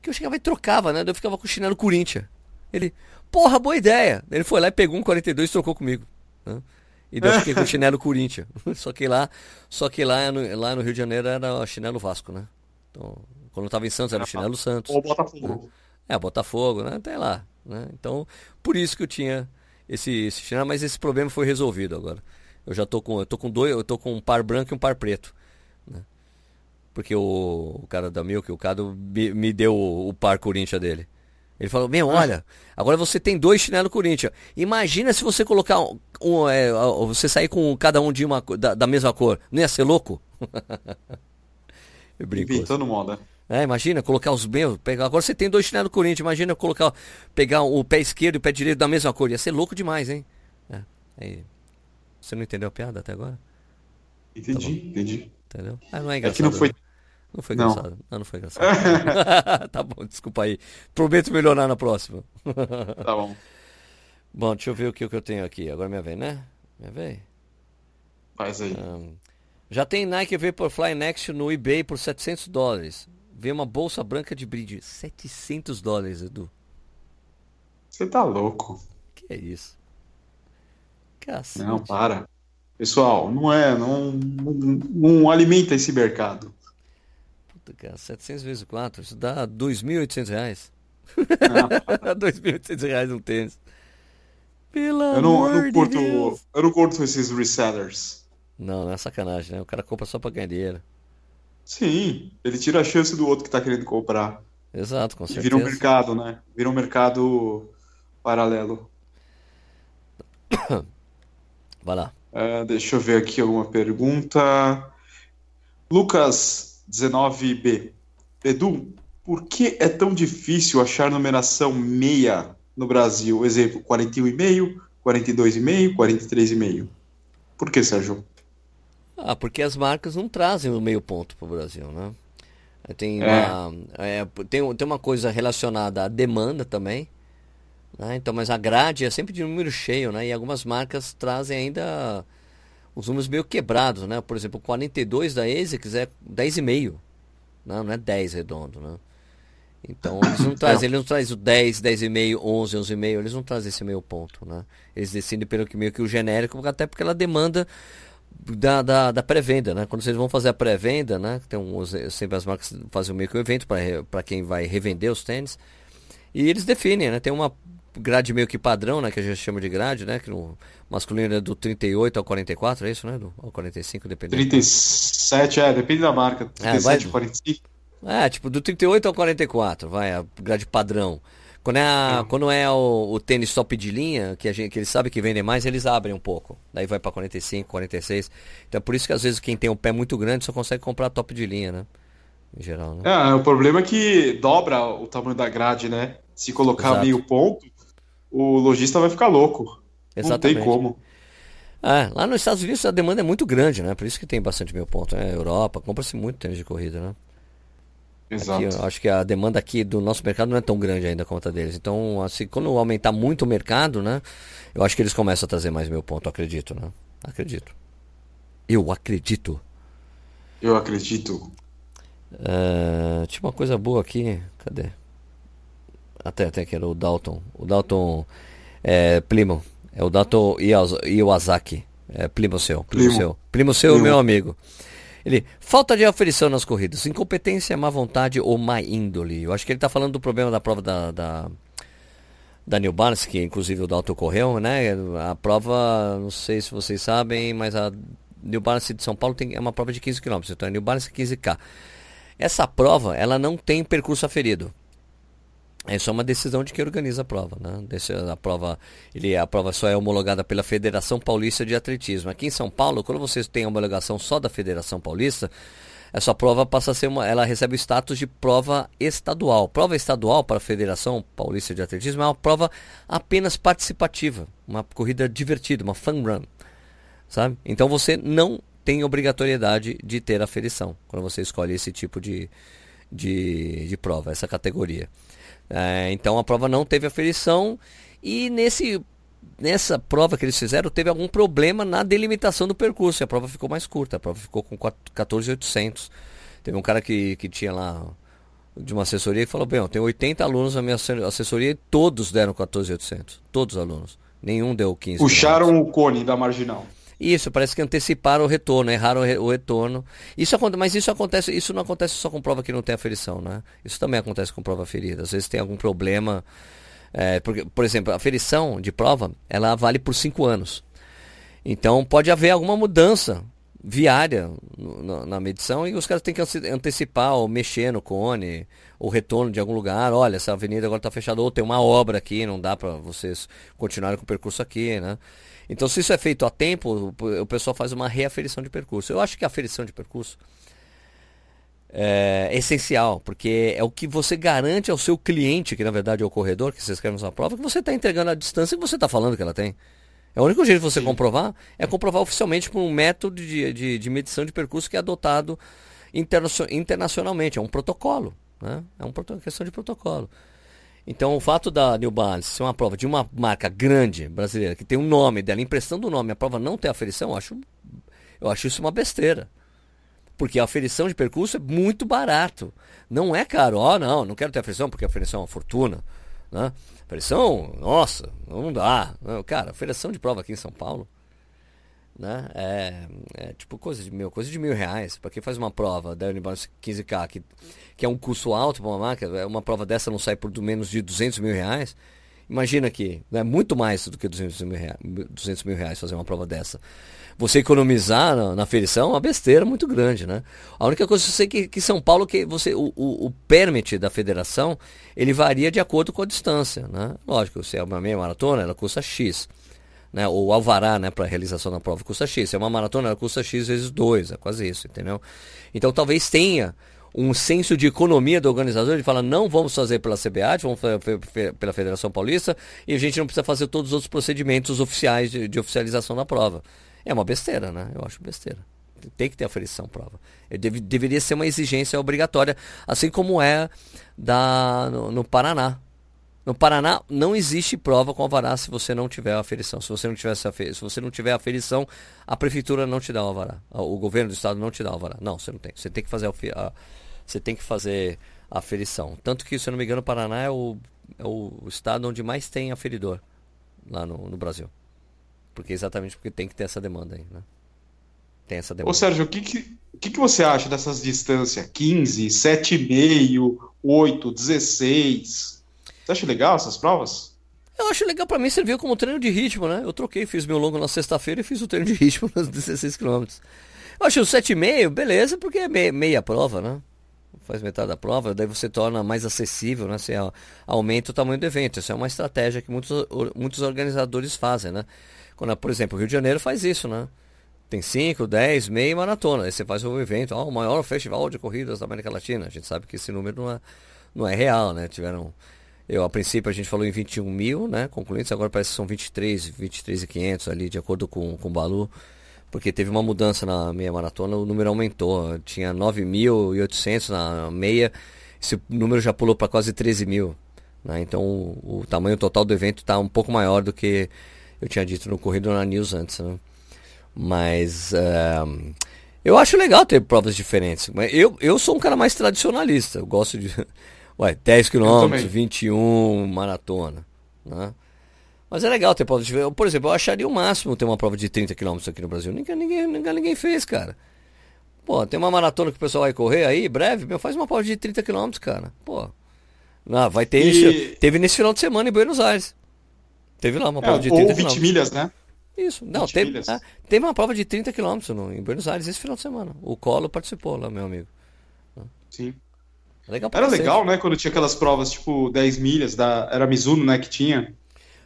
Que eu chegava e trocava, né? Daí eu ficava com o chinelo Corinthians. Ele, porra, boa ideia. Ele foi lá e pegou um 42 e trocou comigo. Né? E daí eu fiquei com o chinelo Corinthians. Só que lá, só que lá no, lá no Rio de Janeiro era o chinelo Vasco, né? Então, quando eu tava em Santos era o chinelo Santos. Ou Botafogo. É, Botafogo, né? Até lá. Né? Então, por isso que eu tinha esse, esse chinelo, mas esse problema foi resolvido agora. Eu já tô com, eu tô com dois, eu tô com um par branco e um par preto. Né? Porque o, o cara da Milk, o Cado, me, me deu o, o par Corinthians dele. Ele falou: Meu, olha, agora você tem dois chinelos Corinthians. Imagina se você colocar um, um é, você sair com cada um de uma da, da mesma cor. Não ia ser louco? Eu brinco. Inventando moda. É, imagina colocar os meus. Pegar, agora você tem dois chinelos Corinthians. Imagina colocar, pegar o pé esquerdo e o pé direito da mesma cor. Ia ser louco demais, hein? É, aí, você não entendeu a piada até agora? Entendi, tá entendi. Entendeu? Ah, não é engraçado. É que não foi. Né? Não foi engraçado. Não, não, não foi engraçado. tá bom, desculpa aí. Prometo melhorar na próxima. tá bom. Bom, deixa eu ver o que, o que eu tenho aqui. Agora minha vez, né? Minha vez? Faz aí. Um, já tem Nike Vaporfly Next no eBay por 700 dólares. Vê uma bolsa branca de brinde. 700 dólares, Edu. Você tá louco. Que é isso? Cacete. Não, para. Pessoal, não é, não, não, não alimenta esse mercado. Puta, cara, 700 vezes 4, isso dá 2.800 reais. Ah. 2.800 reais um tênis. Pelo eu não, eu não curto, Deus. Eu não curto esses resellers. Não, não é sacanagem, né? O cara compra só pra ganhar dinheiro. Sim, ele tira a chance do outro que tá querendo comprar. Exato, com certeza. E vira um mercado, né? Vira um mercado paralelo. Vai lá. Uh, deixa eu ver aqui alguma pergunta. Lucas 19B. Edu, por que é tão difícil achar numeração meia no Brasil? Exemplo, 41,5, 42,5, 43,5. Por que, Sérgio? Ah, porque as marcas não trazem o meio ponto para o Brasil, né? Tem, é. Uma, é, tem, tem uma coisa relacionada à demanda também. Né? Então, mas a grade é sempre de número cheio, né? E algumas marcas trazem ainda os números meio quebrados, né? Por exemplo, o 42 da ASICS é 10,5. Não, não é 10 redondo, né? Então, eles não trazem, eles não trazem o 10, 10,5, 11, 11,5, eles não trazem esse meio ponto, né? Eles decidem pelo que meio que o genérico, até porque ela demanda da, da, da pré-venda, né? Quando vocês vão fazer a pré-venda, né? Tem um, sempre as marcas fazem meio que um evento para quem vai revender os tênis. E eles definem, né? Tem uma grade meio que padrão, né? Que a gente chama de grade, né? Que no masculino é do 38 ao 44, é isso, né? Do, ao 45, dependendo. 37, é, depende da marca. 37, é, vai, 45. É, tipo, do 38 ao 44, vai, a grade padrão. Quando é, a, quando é o, o, tênis top de linha, que, a gente, que eles sabem que vendem mais, eles abrem um pouco. Daí vai para 45, 46. Então é por isso que às vezes quem tem um pé muito grande só consegue comprar top de linha, né? Em geral, né? É, o problema é que dobra o tamanho da grade, né? Se colocar Exato. meio ponto, o lojista vai ficar louco. Exatamente. Não tem como. É, lá nos Estados Unidos a demanda é muito grande, né? Por isso que tem bastante meio ponto. Né? Europa, compra-se muito tênis de corrida, né? Exato. Aqui, acho que a demanda aqui do nosso mercado não é tão grande ainda quanto a deles. Então, assim, quando aumentar muito o mercado, né? Eu acho que eles começam a trazer mais meu ponto, acredito, né? Acredito. Eu acredito. Eu acredito. Uh, tinha uma coisa boa aqui. Cadê? Até, até que era o Dalton. O Dalton é, Plimo. É o Dalton Iwasaki. É Plimo seu. Primo, Primo. seu. Primo seu, Primo. meu amigo. Ele, falta de aferição nas corridas, incompetência, má vontade ou má índole. Eu acho que ele está falando do problema da prova da, da, da New Balance, que inclusive o Dalton correu, né? A prova, não sei se vocês sabem, mas a New Balance de São Paulo tem, é uma prova de 15 km, então é New Balance 15K. Essa prova, ela não tem percurso aferido. Essa é uma decisão de quem organiza a prova, né? A prova, ele, a prova só é homologada pela Federação Paulista de Atletismo. Aqui em São Paulo, quando vocês têm a homologação só da Federação Paulista, essa prova passa a ser uma, ela recebe o status de prova estadual. Prova estadual para a Federação Paulista de Atletismo é uma prova apenas participativa, uma corrida divertida, uma fun run, sabe? Então você não tem obrigatoriedade de ter aferição quando você escolhe esse tipo de, de, de prova, essa categoria. É, então a prova não teve aferição e nesse nessa prova que eles fizeram teve algum problema na delimitação do percurso. A prova ficou mais curta, a prova ficou com 14.800. Teve um cara que, que tinha lá de uma assessoria que falou: Bem, tem 80 alunos na minha assessoria e todos deram 14.800. Todos os alunos. Nenhum deu 15. Puxaram o cone da marginal. Isso, parece que anteciparam o retorno, erraram o retorno. Isso mas isso acontece, isso não acontece só com prova que não tem aferição, né? Isso também acontece com prova ferida. Às vezes tem algum problema. É, porque, por exemplo, a aferição de prova, ela vale por cinco anos. Então pode haver alguma mudança viária no, na medição e os caras têm que antecipar ou mexer no cone, o retorno de algum lugar. Olha, essa avenida agora está fechada, ou tem uma obra aqui, não dá para vocês continuarem com o percurso aqui, né? Então, se isso é feito a tempo, o pessoal faz uma reaferição de percurso. Eu acho que a aferição de percurso é essencial, porque é o que você garante ao seu cliente, que na verdade é o corredor que você escreve na sua prova, que você está entregando a distância que você está falando que ela tem. É o único jeito de você Sim. comprovar é comprovar oficialmente por um método de, de, de medição de percurso que é adotado internacionalmente. É um protocolo. Né? É uma questão de protocolo. Então, o fato da New Balance ser uma prova de uma marca grande brasileira, que tem um nome dela, emprestando o nome, a prova não ter aferição, eu acho, eu acho isso uma besteira. Porque a aferição de percurso é muito barato. Não é caro. Ó, oh, não, não quero ter aferição porque a aferição é uma fortuna. Né? Aferição, nossa, não dá. Cara, aferição de prova aqui em São Paulo, né? É, é, tipo coisa de mil, coisa de mil reais. Para quem faz uma prova da Unibank 15K, que, que é um custo alto para uma máquina, é, uma prova dessa não sai por menos de 200 mil reais. Imagina que é muito mais do que 200 mil, reais, 200 mil reais fazer uma prova dessa. Você economizar na, na ferição é uma besteira muito grande, né? A única coisa que eu sei que, que São Paulo, que você, o, o, o permit da federação, ele varia de acordo com a distância, né? Lógico, se é uma meia maratona, ela custa X né, o alvará né, para realização da prova custa X. Se é uma maratona, ela custa X vezes 2, é quase isso, entendeu? Então talvez tenha um senso de economia do organizador, de falar, não vamos fazer pela CBAT, vamos fazer pela Federação Paulista, e a gente não precisa fazer todos os outros procedimentos oficiais de, de oficialização da prova. É uma besteira, né? Eu acho besteira. Tem que ter aferição prova. Deve, deveria ser uma exigência obrigatória, assim como é da, no, no Paraná. No Paraná não existe prova com alvará se você não tiver a aferição. Se você não tiver, se você não tiver a aferição, a prefeitura não te dá o alvará. O governo do estado não te dá o alvará. Não, você não tem. Você tem que fazer a, a você tem que fazer a. Tanto que, se eu não me engano, o Paraná é o, é o estado onde mais tem aferidor lá no, no Brasil. Porque exatamente porque tem que ter essa demanda aí, né? Tem essa demanda. Ô Sérgio, o que, que, que, que você acha dessas distâncias? 15, 7,5, 8, 16? Você acha legal essas provas? Eu acho legal para mim, serviu como treino de ritmo, né? Eu troquei, fiz meu longo na sexta-feira e fiz o treino de ritmo nos 16 km. Eu acho o 7,5, beleza, porque é meia, meia prova, né? Faz metade da prova, daí você torna mais acessível, né? Você aumenta o tamanho do evento. Isso é uma estratégia que muitos, muitos organizadores fazem, né? Quando, por exemplo, o Rio de Janeiro faz isso, né? Tem 5, 10, meia maratona. Aí você faz o evento, ó, o maior festival de corridas da América Latina. A gente sabe que esse número não é, não é real, né? Tiveram eu, a princípio, a gente falou em 21 mil, né? Concluintes, agora parece que são 23, 23 e 500 ali, de acordo com, com o Balu. Porque teve uma mudança na meia maratona, o número aumentou. Tinha 9.800 na meia, esse número já pulou para quase 13 mil. Né? Então, o, o, tamanho total do evento está um pouco maior do que eu tinha dito no Corrido na News antes. Né? Mas. Uh, eu acho legal ter provas diferentes. Eu, eu sou um cara mais tradicionalista. Eu gosto de. Ué, 10 km, 21, maratona. Né? Mas é legal ter prova de. Por exemplo, eu acharia o máximo ter uma prova de 30 km aqui no Brasil. Ninguém, ninguém, ninguém, fez, cara. Pô, tem uma maratona que o pessoal vai correr aí, breve, meu, faz uma prova de 30 km, cara. Pô. Não, vai ter. E... Teve nesse final de semana em Buenos Aires. Teve lá uma é, prova de 30 ou 20 milhas, né? Isso. Não, teve, ah, teve uma prova de 30 km no, em Buenos Aires esse final de semana. O Colo participou lá, meu amigo. Sim. Legal era legal, né? Quando tinha aquelas provas, tipo, 10 milhas, da... era Mizuno, né, que tinha.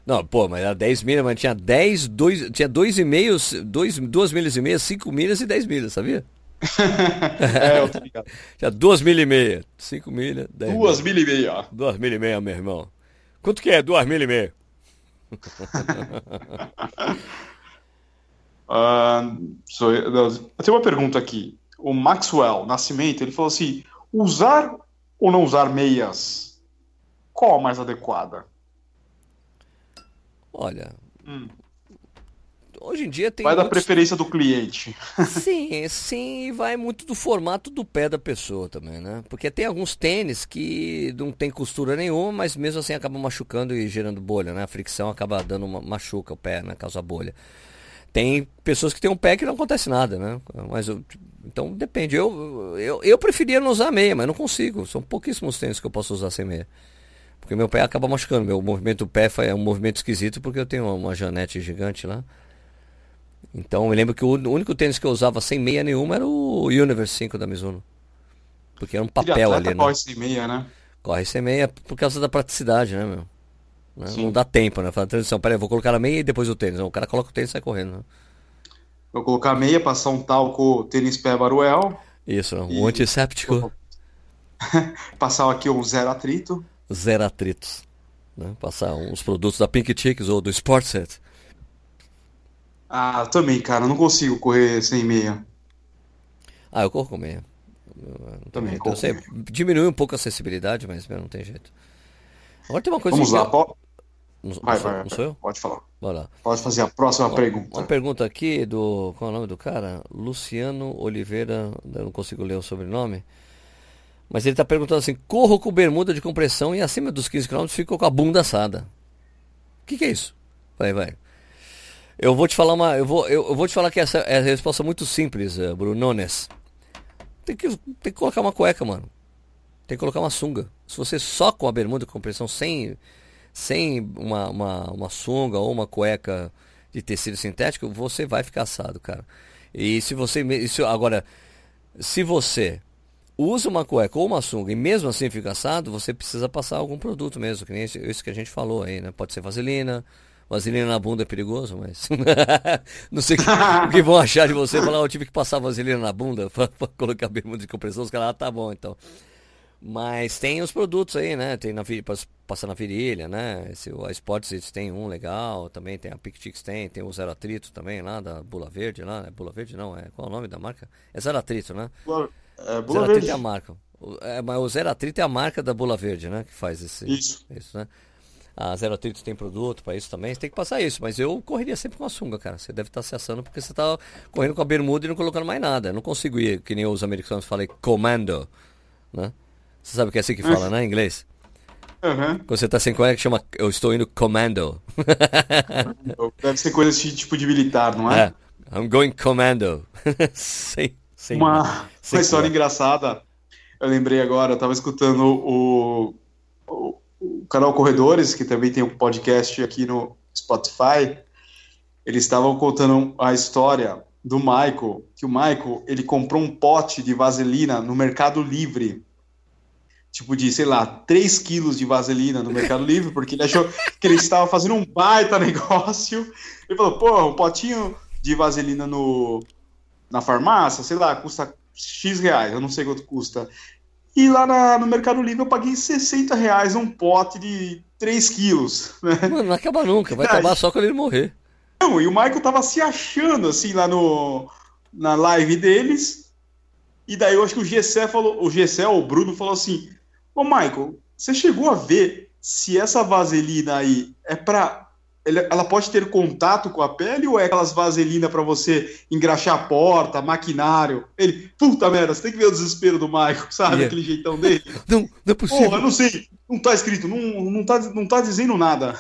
Não, pô, mas era 10 milhas, mas tinha 10, 2, tinha 2,5, 2, 2 milhas e meia, 5 milhas e 10 milhas, sabia? é, eu tô ligado. Tinha 2 milhas e meia, 5 milhas, 10 2 milhas e meia. 2 milhas e meia, meu irmão. Quanto que é 2 milhas e meia? uh, so, eu tenho uma pergunta aqui. O Maxwell Nascimento, ele falou assim, usar ou não usar meias? Qual a mais adequada? Olha, hum. hoje em dia tem. Vai muitos... da preferência do cliente. Sim, sim, vai muito do formato do pé da pessoa também, né? Porque tem alguns tênis que não tem costura nenhuma, mas mesmo assim acabam machucando e gerando bolha, né? A fricção acaba dando uma machuca o pé, né? Causa bolha. Tem pessoas que têm um pé que não acontece nada, né? Mas eu, então depende. Eu, eu, eu preferia não usar meia, mas não consigo. São pouquíssimos tênis que eu posso usar sem meia. Porque meu pé acaba machucando. Meu movimento do pé é um movimento esquisito porque eu tenho uma, janete gigante lá. Então eu lembro que o único tênis que eu usava sem meia nenhuma era o Universe 5 da Mizuno. Porque era um papel ali, né? Corre sem meia, né? Corre sem meia por causa da praticidade, né, meu? Né? Não dá tempo, né? Fala, transição, peraí, vou colocar a meia e depois o tênis. Não, o cara coloca o tênis e sai correndo, né? Vou colocar meia, passar um talco tênis pé Baruel. Isso, um e... antisséptico. passar aqui um zero atrito. Zero atritos. Né? Passar uns produtos da Pink Chicks ou do Sportset. Ah, também, cara, não consigo correr sem meia. Ah, eu corro com meia. também corro. Sei, diminui um pouco a acessibilidade, mas não tem jeito. Agora tem uma coisa Vamos lá. Não, vai, vai, não sou eu? Pode falar. lá. Pode fazer a próxima uma, pergunta. Uma pergunta aqui do. Qual é o nome do cara? Luciano Oliveira. Não consigo ler o sobrenome. Mas ele está perguntando assim: corro com bermuda de compressão e acima dos 15 km fico com a bunda assada. O que, que é isso? Vai, vai. Eu vou te falar uma. Eu vou, eu, eu vou te falar que essa é a resposta muito simples, uh, Brunones. Tem que, tem que colocar uma cueca, mano. Tem que colocar uma sunga. Se você só com a bermuda de compressão, sem, sem uma, uma, uma sunga ou uma cueca de tecido sintético, você vai ficar assado, cara. E se você. Se, agora, se você usa uma cueca ou uma sunga e mesmo assim fica assado, você precisa passar algum produto mesmo, que nem esse que a gente falou aí, né? Pode ser vaselina, Vaselina na bunda é perigoso, mas. não sei o que vão achar de você. Falar, eu tive que passar vaselina na bunda pra colocar bermuda de compressão. Os caras, ah, tá bom então. Mas tem os produtos aí, né? Tem na, passar na virilha, né? Esse, a Sports tem um legal, também tem a Pictix tem, tem o Zero Atrito também lá, da Bula Verde lá. É Bula Verde não, é qual é o nome da marca? É Zero Atrito, né? É, Bula Zero Verde. é a marca. É, mas o Zero Atrito é a marca da Bula Verde, né? Que faz esse. Isso. Isso, né? A Zero Atrito tem produto para isso também, você tem que passar isso. Mas eu correria sempre com a sunga, cara. Você deve estar se assando porque você está correndo com a bermuda e não colocando mais nada. Eu não consigo ir, que nem os americanos falam, comando, né? Você sabe o que é assim que fala, né, em inglês? Uhum. Quando você tá sem cueca, chama eu estou indo commando. Deve ser coisa assim, tipo de militar, não é? É, I'm going commando. sem, sem, uma, sem uma história engraçada. Eu lembrei agora, eu tava escutando o, o, o, canal Corredores, que também tem um podcast aqui no Spotify. Eles estavam contando a história do Michael, que o Michael, ele comprou um pote de vaselina no Mercado Livre tipo de, sei lá, 3 quilos de vaselina no Mercado Livre, porque ele achou que ele estava fazendo um baita negócio. Ele falou, pô, um potinho de vaselina no, na farmácia, sei lá, custa X reais, eu não sei quanto custa. E lá na, no Mercado Livre eu paguei 60 reais um pote de 3 quilos. Né? Mano, não acaba nunca, vai acabar só quando ele morrer. Não, e o Michael tava se achando assim lá no, na live deles. E daí eu acho que o Gessé falou, o Gessé o Bruno falou assim: Ô, Michael, você chegou a ver se essa vaselina aí é para ela pode ter contato com a pele ou é aquelas vaselinas para você engraxar a porta, maquinário? Ele, puta merda, você tem que ver o desespero do Michael, sabe? Yeah. Aquele jeitão dele. Não, não é possível. Porra, não sei. Não tá escrito, não, não, tá, não tá dizendo nada.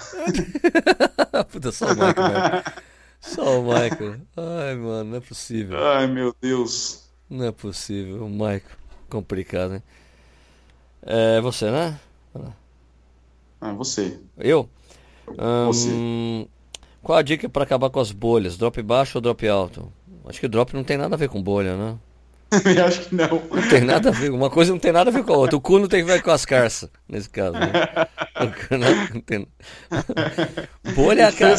puta, só o Michael, né? Só o Michael. Ai, mano, não é possível. Ai, meu Deus. Não é possível. O Michael, complicado, hein? É você, né? Ah, você. Eu? Você. qual a dica para acabar com as bolhas? Drop baixo ou drop alto? Acho que drop não tem nada a ver com bolha, né? Eu acho que não. Não tem nada a ver. Uma coisa não tem nada a ver com a outra. O cu não tem a ver com as carças, nesse caso. Né? Não tem... Bolha é a cara.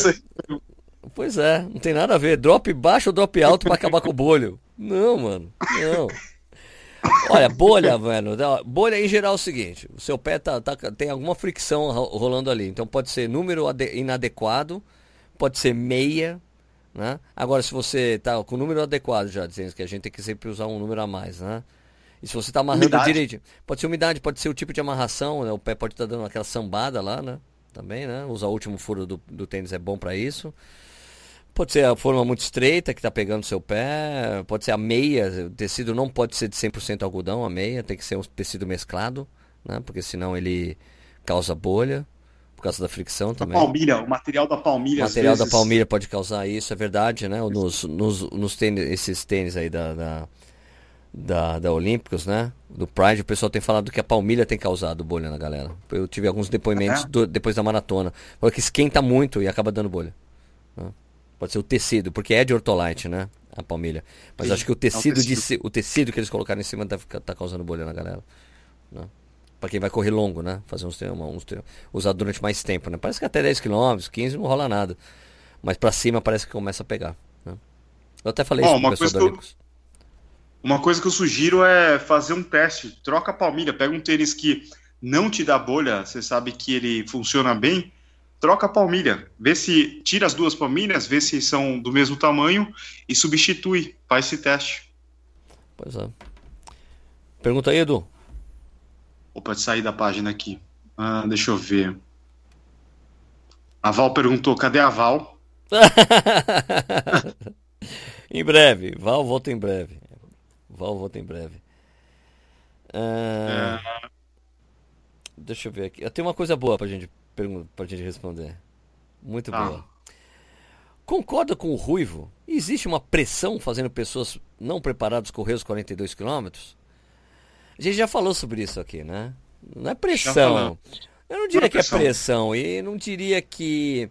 Pois é, não tem nada a ver. Drop baixo ou drop alto para acabar com o bolho? Não, mano. Não. Olha, bolha, velho. Bolha em geral é o seguinte: o seu pé tá, tá, tem alguma fricção rolando ali. Então pode ser número inadequado, pode ser meia. Né? Agora, se você tá com o número adequado, já dizendo que a gente tem que sempre usar um número a mais, né? E se você tá amarrando umidade. direito, pode ser umidade, pode ser o tipo de amarração, né? O pé pode estar tá dando aquela sambada lá, né? Também, né? Usar o último furo do, do tênis é bom para isso. Pode ser a forma muito estreita que está pegando seu pé, pode ser a meia, o tecido não pode ser de 100% algodão, a meia tem que ser um tecido mesclado, né? Porque senão ele causa bolha, por causa da fricção também. A palmilha, o material da palmilha. O material da palmilha pode causar isso, é verdade, né? Nos, nos, nos tênis, esses tênis aí da, da, da, da Olímpicos, né? Do Pride, o pessoal tem falado que a palmilha tem causado bolha na galera. Eu tive alguns depoimentos é? do, depois da maratona. Falou que esquenta muito e acaba dando bolha. Né? Pode ser o tecido, porque é de ortolite, né? A palmilha. Mas Sim, acho que o tecido, é tecido. De, o tecido que eles colocaram em cima tá, tá causando bolha na galera. Né? Pra quem vai correr longo, né? Fazer uns treinos, uns treinos, usar durante mais tempo, né? Parece que até 10 km, 15 não rola nada. Mas pra cima parece que começa a pegar. Né? Eu até falei Bom, isso pro pessoal da Uma coisa que eu sugiro é fazer um teste. Troca a palmilha, pega um tênis que não te dá bolha, você sabe que ele funciona bem troca a palmilha, vê se tira as duas palmilhas, vê se são do mesmo tamanho e substitui, faz esse teste. Pois é. Pergunta aí, Edu. Pode sair da página aqui. Ah, deixa eu ver. A Val perguntou: cadê a Val? em breve. Val volta em breve. Val volta em breve. Ah, é... Deixa eu ver aqui. Tenho uma coisa boa pra gente pergunta pra gente responder. Muito ah. boa. Concorda com o Ruivo? Existe uma pressão fazendo pessoas não preparadas correr os 42 quilômetros? A gente já falou sobre isso aqui, né? Não é pressão. Eu não diria que é pressão. E não diria que.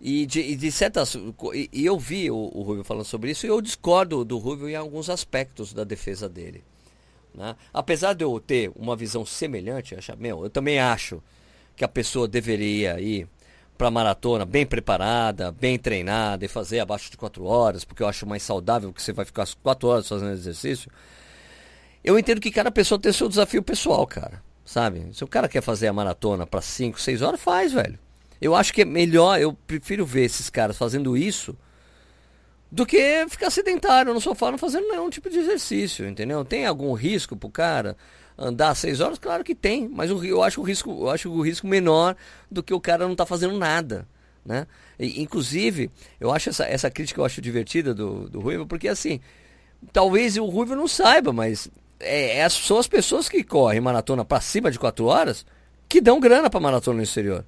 E de, e de certas. E, e, eu vi o, o Rubio falando sobre isso e eu discordo do Rubio em alguns aspectos da defesa dele. Né? Apesar de eu ter uma visão semelhante, eu, meu, eu também acho que a pessoa deveria ir para maratona bem preparada, bem treinada e fazer abaixo de 4 horas, porque eu acho mais saudável que você vai ficar 4 horas fazendo exercício. Eu entendo que cada pessoa tem seu desafio pessoal, cara. Sabe? Se o cara quer fazer a maratona para 5, 6 horas, faz, velho. Eu acho que é melhor, eu prefiro ver esses caras fazendo isso do que ficar sedentário no sofá não fazendo nenhum tipo de exercício, entendeu? Tem algum risco pro cara andar seis horas? Claro que tem, mas eu acho o risco, eu acho o risco menor do que o cara não tá fazendo nada, né? E, inclusive, eu acho essa, essa crítica eu acho divertida do, do Ruivo, porque assim, talvez o Ruivo não saiba, mas é, é, são as pessoas que correm maratona para cima de quatro horas que dão grana para maratona no exterior.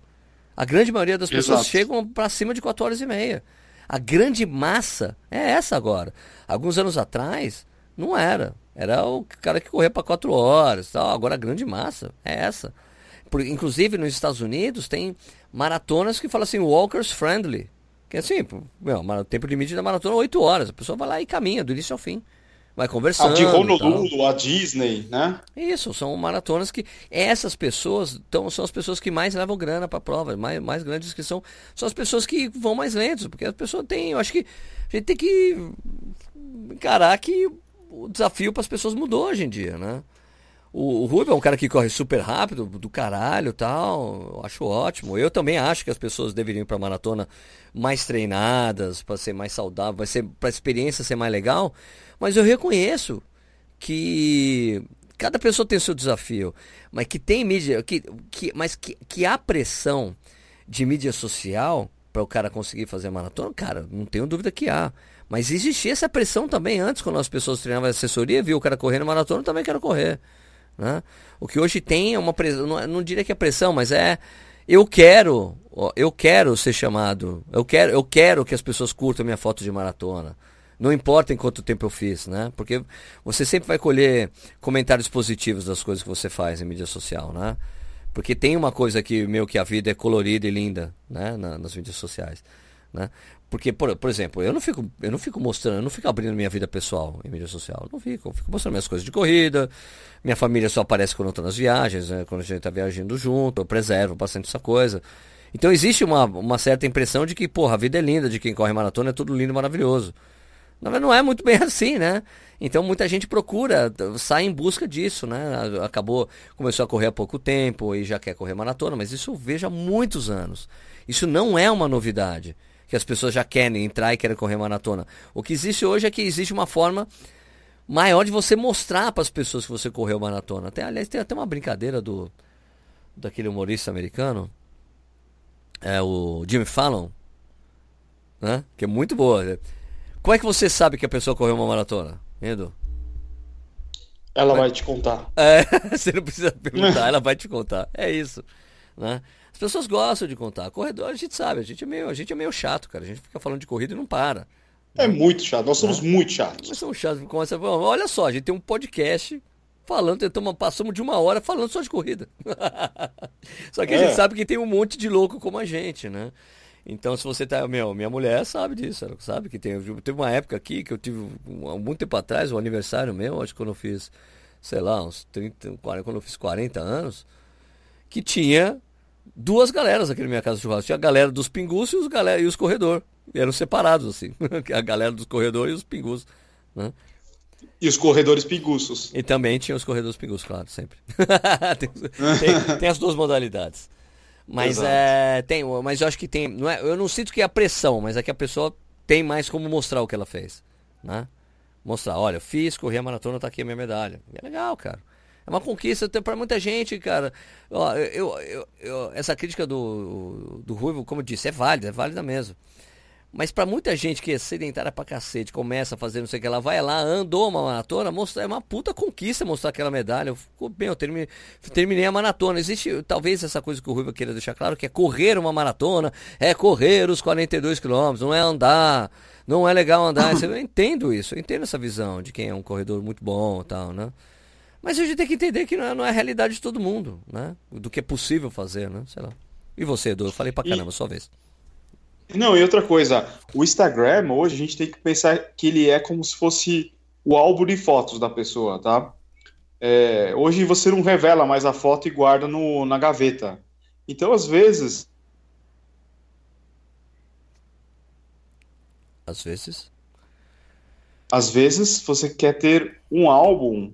A grande maioria das pessoas Exato. chegam para cima de quatro horas e meia. A grande massa é essa agora. Alguns anos atrás, não era. Era o cara que corria para quatro horas. Tal. Agora a grande massa é essa. Por, inclusive nos Estados Unidos tem maratonas que falam assim, walkers friendly. Que é assim, meu, o tempo limite da maratona é 8 horas. A pessoa vai lá e caminha do início ao fim. Vai conversando. A de Honolulu, a Disney, né? Isso, são maratonas que essas pessoas então, são as pessoas que mais levam grana para a prova, mais, mais grandes que são, são as pessoas que vão mais lentos, porque as pessoas têm, eu acho que a gente tem que encarar que o desafio para as pessoas mudou hoje em dia, né? O, o Rubio é um cara que corre super rápido, do caralho tal. Acho ótimo. Eu também acho que as pessoas deveriam ir pra maratona mais treinadas, para ser mais saudável, para ser, a experiência ser mais legal. Mas eu reconheço que cada pessoa tem seu desafio. Mas que tem mídia. Que, que, mas que, que há pressão de mídia social para o cara conseguir fazer maratona, cara, não tenho dúvida que há. Mas existia essa pressão também antes, quando as pessoas treinavam assessoria, viu o cara correndo maratona, eu também quero correr. Né? O que hoje tem é uma pressão, não, não diria que é pressão, mas é eu quero, eu quero ser chamado, eu quero, eu quero que as pessoas curtam minha foto de maratona. Não importa em quanto tempo eu fiz, né? Porque você sempre vai colher comentários positivos das coisas que você faz em mídia social, né? Porque tem uma coisa que meio que a vida é colorida e linda, né? Na, nas mídias sociais, né? Porque, por, por exemplo, eu não, fico, eu não fico mostrando, eu não fico abrindo minha vida pessoal em mídia social. Eu não fico. Eu fico mostrando minhas coisas de corrida. Minha família só aparece quando eu estou nas viagens, né? quando a gente está viajando junto. Eu preservo bastante essa coisa. Então existe uma, uma certa impressão de que, porra, a vida é linda, de quem corre maratona é tudo lindo e maravilhoso. Não é muito bem assim, né? Então muita gente procura, sai em busca disso, né? Acabou, começou a correr há pouco tempo e já quer correr maratona, mas isso eu vejo há muitos anos. Isso não é uma novidade que as pessoas já querem entrar e querem correr maratona. O que existe hoje é que existe uma forma maior de você mostrar para as pessoas que você correu maratona. Até, aliás, tem até uma brincadeira do daquele humorista americano, é o Jimmy Fallon, né? Que é muito boa. Como é que você sabe que a pessoa correu uma maratona, Edu? Ela vai te contar. É, você não precisa perguntar, ela vai te contar. É isso, né? As pessoas gostam de contar. Corredor, a gente sabe, a gente é meio, a gente é meio chato, cara. A gente fica falando de corrida e não para. É muito chato, nós somos é. muito chatos. Nós somos chatos. Começa, olha só, a gente tem um podcast falando, tentamos, passamos de uma hora falando só de corrida. só que é. a gente sabe que tem um monte de louco como a gente, né? Então, se você tá. Meu, minha mulher sabe disso, ela sabe que tem. Teve uma época aqui que eu tive, há muito tempo atrás, o um aniversário meu, acho que quando eu fiz, sei lá, uns 30, 40, quando eu fiz 40 anos, que tinha duas galeras aqui na minha casa de churrasco. Tinha a galera dos pingus e os, galera, e os corredor. E eram separados, assim. a galera dos corredores e os pingus. Né? E os corredores pinguços. E também tinha os corredores pingus, claro, sempre. tem, tem, tem, as duas modalidades. Mas é, tem, mas eu acho que tem, não é, eu não sinto que é a pressão, mas é que a pessoa tem mais como mostrar o que ela fez, né? Mostrar, olha, fiz, corri a maratona, tá aqui a minha medalha. É legal, cara. É uma conquista para muita gente, cara. Ó, eu, eu, eu, essa crítica do, do Ruivo, como eu disse, é válida, é válida mesmo. Mas para muita gente que é sedentária pra cacete, começa a fazer não sei o que, ela vai lá, andou uma maratona, mostra, é uma puta conquista mostrar aquela medalha. Eu, bem, eu terminei, terminei a maratona. Existe talvez essa coisa que o Ruivo queira deixar claro, que é correr uma maratona, é correr os 42 quilômetros, não é andar, não é legal andar. eu entendo isso, eu entendo essa visão de quem é um corredor muito bom e tal, né? Mas a gente tem que entender que não é, não é a realidade de todo mundo, né? Do que é possível fazer, né? Sei lá. E você, Edu? Eu falei pra caramba, e... sua vez. Não, e outra coisa, o Instagram hoje a gente tem que pensar que ele é como se fosse o álbum de fotos da pessoa, tá? É, hoje você não revela mais a foto e guarda no, na gaveta. Então, às vezes, Às vezes. Às vezes você quer ter um álbum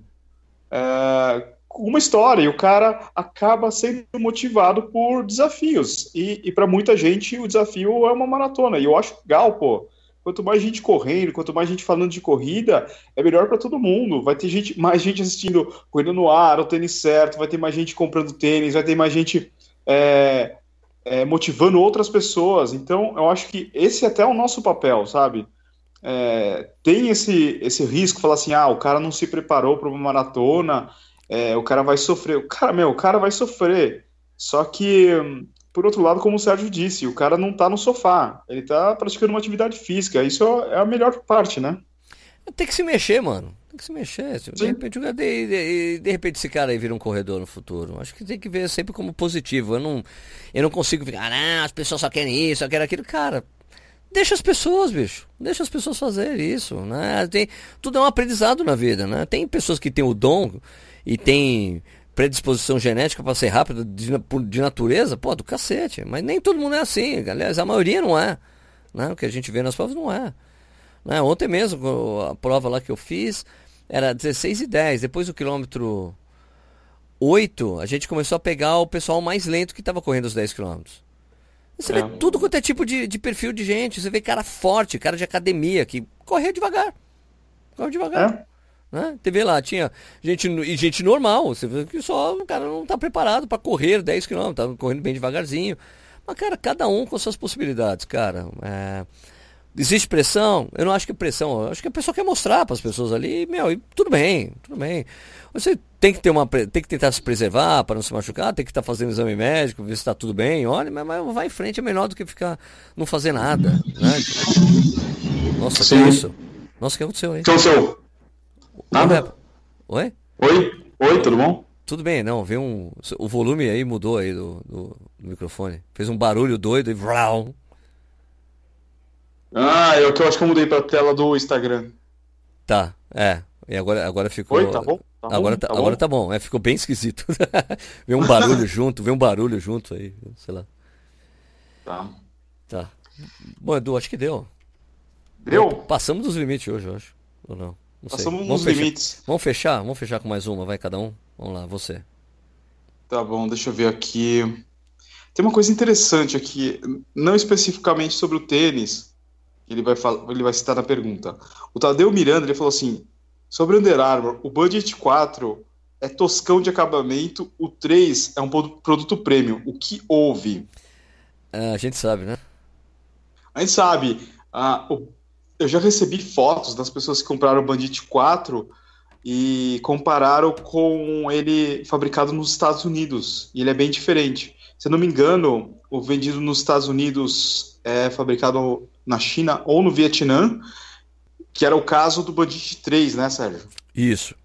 é, com uma história e o cara acaba sendo motivado por desafios. E, e para muita gente o desafio é uma maratona. E eu acho legal, pô. Quanto mais gente correndo, quanto mais gente falando de corrida, é melhor para todo mundo. Vai ter gente, mais gente assistindo corrida no ar, o tênis certo, vai ter mais gente comprando tênis, vai ter mais gente é, é, motivando outras pessoas. Então, eu acho que esse é até o nosso papel, sabe? É, tem esse, esse risco, falar assim, ah, o cara não se preparou para uma maratona, é, o cara vai sofrer. O cara, meu, o cara vai sofrer. Só que, por outro lado, como o Sérgio disse, o cara não tá no sofá, ele tá praticando uma atividade física. Isso é a melhor parte, né? Tem que se mexer, mano. Tem que se mexer. De repente, de, de, de, repente esse cara aí vira um corredor no futuro. Acho que tem que ver sempre como positivo. Eu não, eu não consigo ficar, ah, não, as pessoas só querem isso, só querem aquilo. Cara, deixa as pessoas, bicho. Deixa as pessoas fazerem isso, né? Tem, tudo é um aprendizado na vida, né? Tem pessoas que têm o dom e tem predisposição genética para ser rápido de, de natureza, pô, do cacete. Mas nem todo mundo é assim. Aliás, a maioria não é. Né? O que a gente vê nas provas não é. Né? Ontem mesmo, a prova lá que eu fiz, era 16 e 10. Depois do quilômetro 8, a gente começou a pegar o pessoal mais lento que estava correndo os 10 quilômetros. Você é. vê tudo quanto é tipo de, de, perfil de gente. Você vê cara forte, cara de academia, que corria devagar. Corre devagar. É. Né? Vê lá, tinha gente e gente normal. Você vê que só o cara não está preparado para correr 10 km, tá correndo bem devagarzinho. Mas, cara, cada um com suas possibilidades, cara. É... Existe pressão? Eu não acho que pressão. Eu acho que a pessoa quer mostrar para as pessoas ali, meu, e tudo bem, tudo bem. Você tem que ter uma, tem que tentar se preservar para não se machucar, tem que estar tá fazendo exame médico, ver se está tudo bem. Olha, mas, mas, vai em frente é melhor do que ficar não fazer nada, né? Nossa, Sim. que isso? Nossa, o que aconteceu aí? Aconteceu? Nada. Oi? Oi? Oi, tudo bom? Tudo bem, não, veio um. O volume aí mudou aí do, do, do microfone. Fez um barulho doido e. Vrau, ah, é o que eu acho que eu mudei pra tela do Instagram. Tá, é. E agora, agora ficou. Oi, tá bom? Tá agora, bom, tá, tá agora bom? tá bom. É, ficou bem esquisito. vê um barulho junto, vê um barulho junto aí, sei lá. Tá. Tá. Bom, Edu, acho que deu. Deu? Passamos dos limites hoje, eu acho. Ou não? não Passamos dos limites. Vamos fechar? Vamos fechar com mais uma, vai cada um? Vamos lá, você. Tá bom, deixa eu ver aqui. Tem uma coisa interessante aqui, não especificamente sobre o tênis, ele vai, ele vai citar na pergunta. O Tadeu Miranda ele falou assim: sobre o Under Armour, o Budget 4 é toscão de acabamento, o 3 é um produto premium. O que houve? É, a gente sabe, né? A gente sabe. Ah, eu já recebi fotos das pessoas que compraram o Bandit 4 e compararam com ele fabricado nos Estados Unidos. E ele é bem diferente. Se eu não me engano, o vendido nos Estados Unidos é fabricado na China ou no Vietnã, que era o caso do Bandit 3, né, Sérgio? Isso.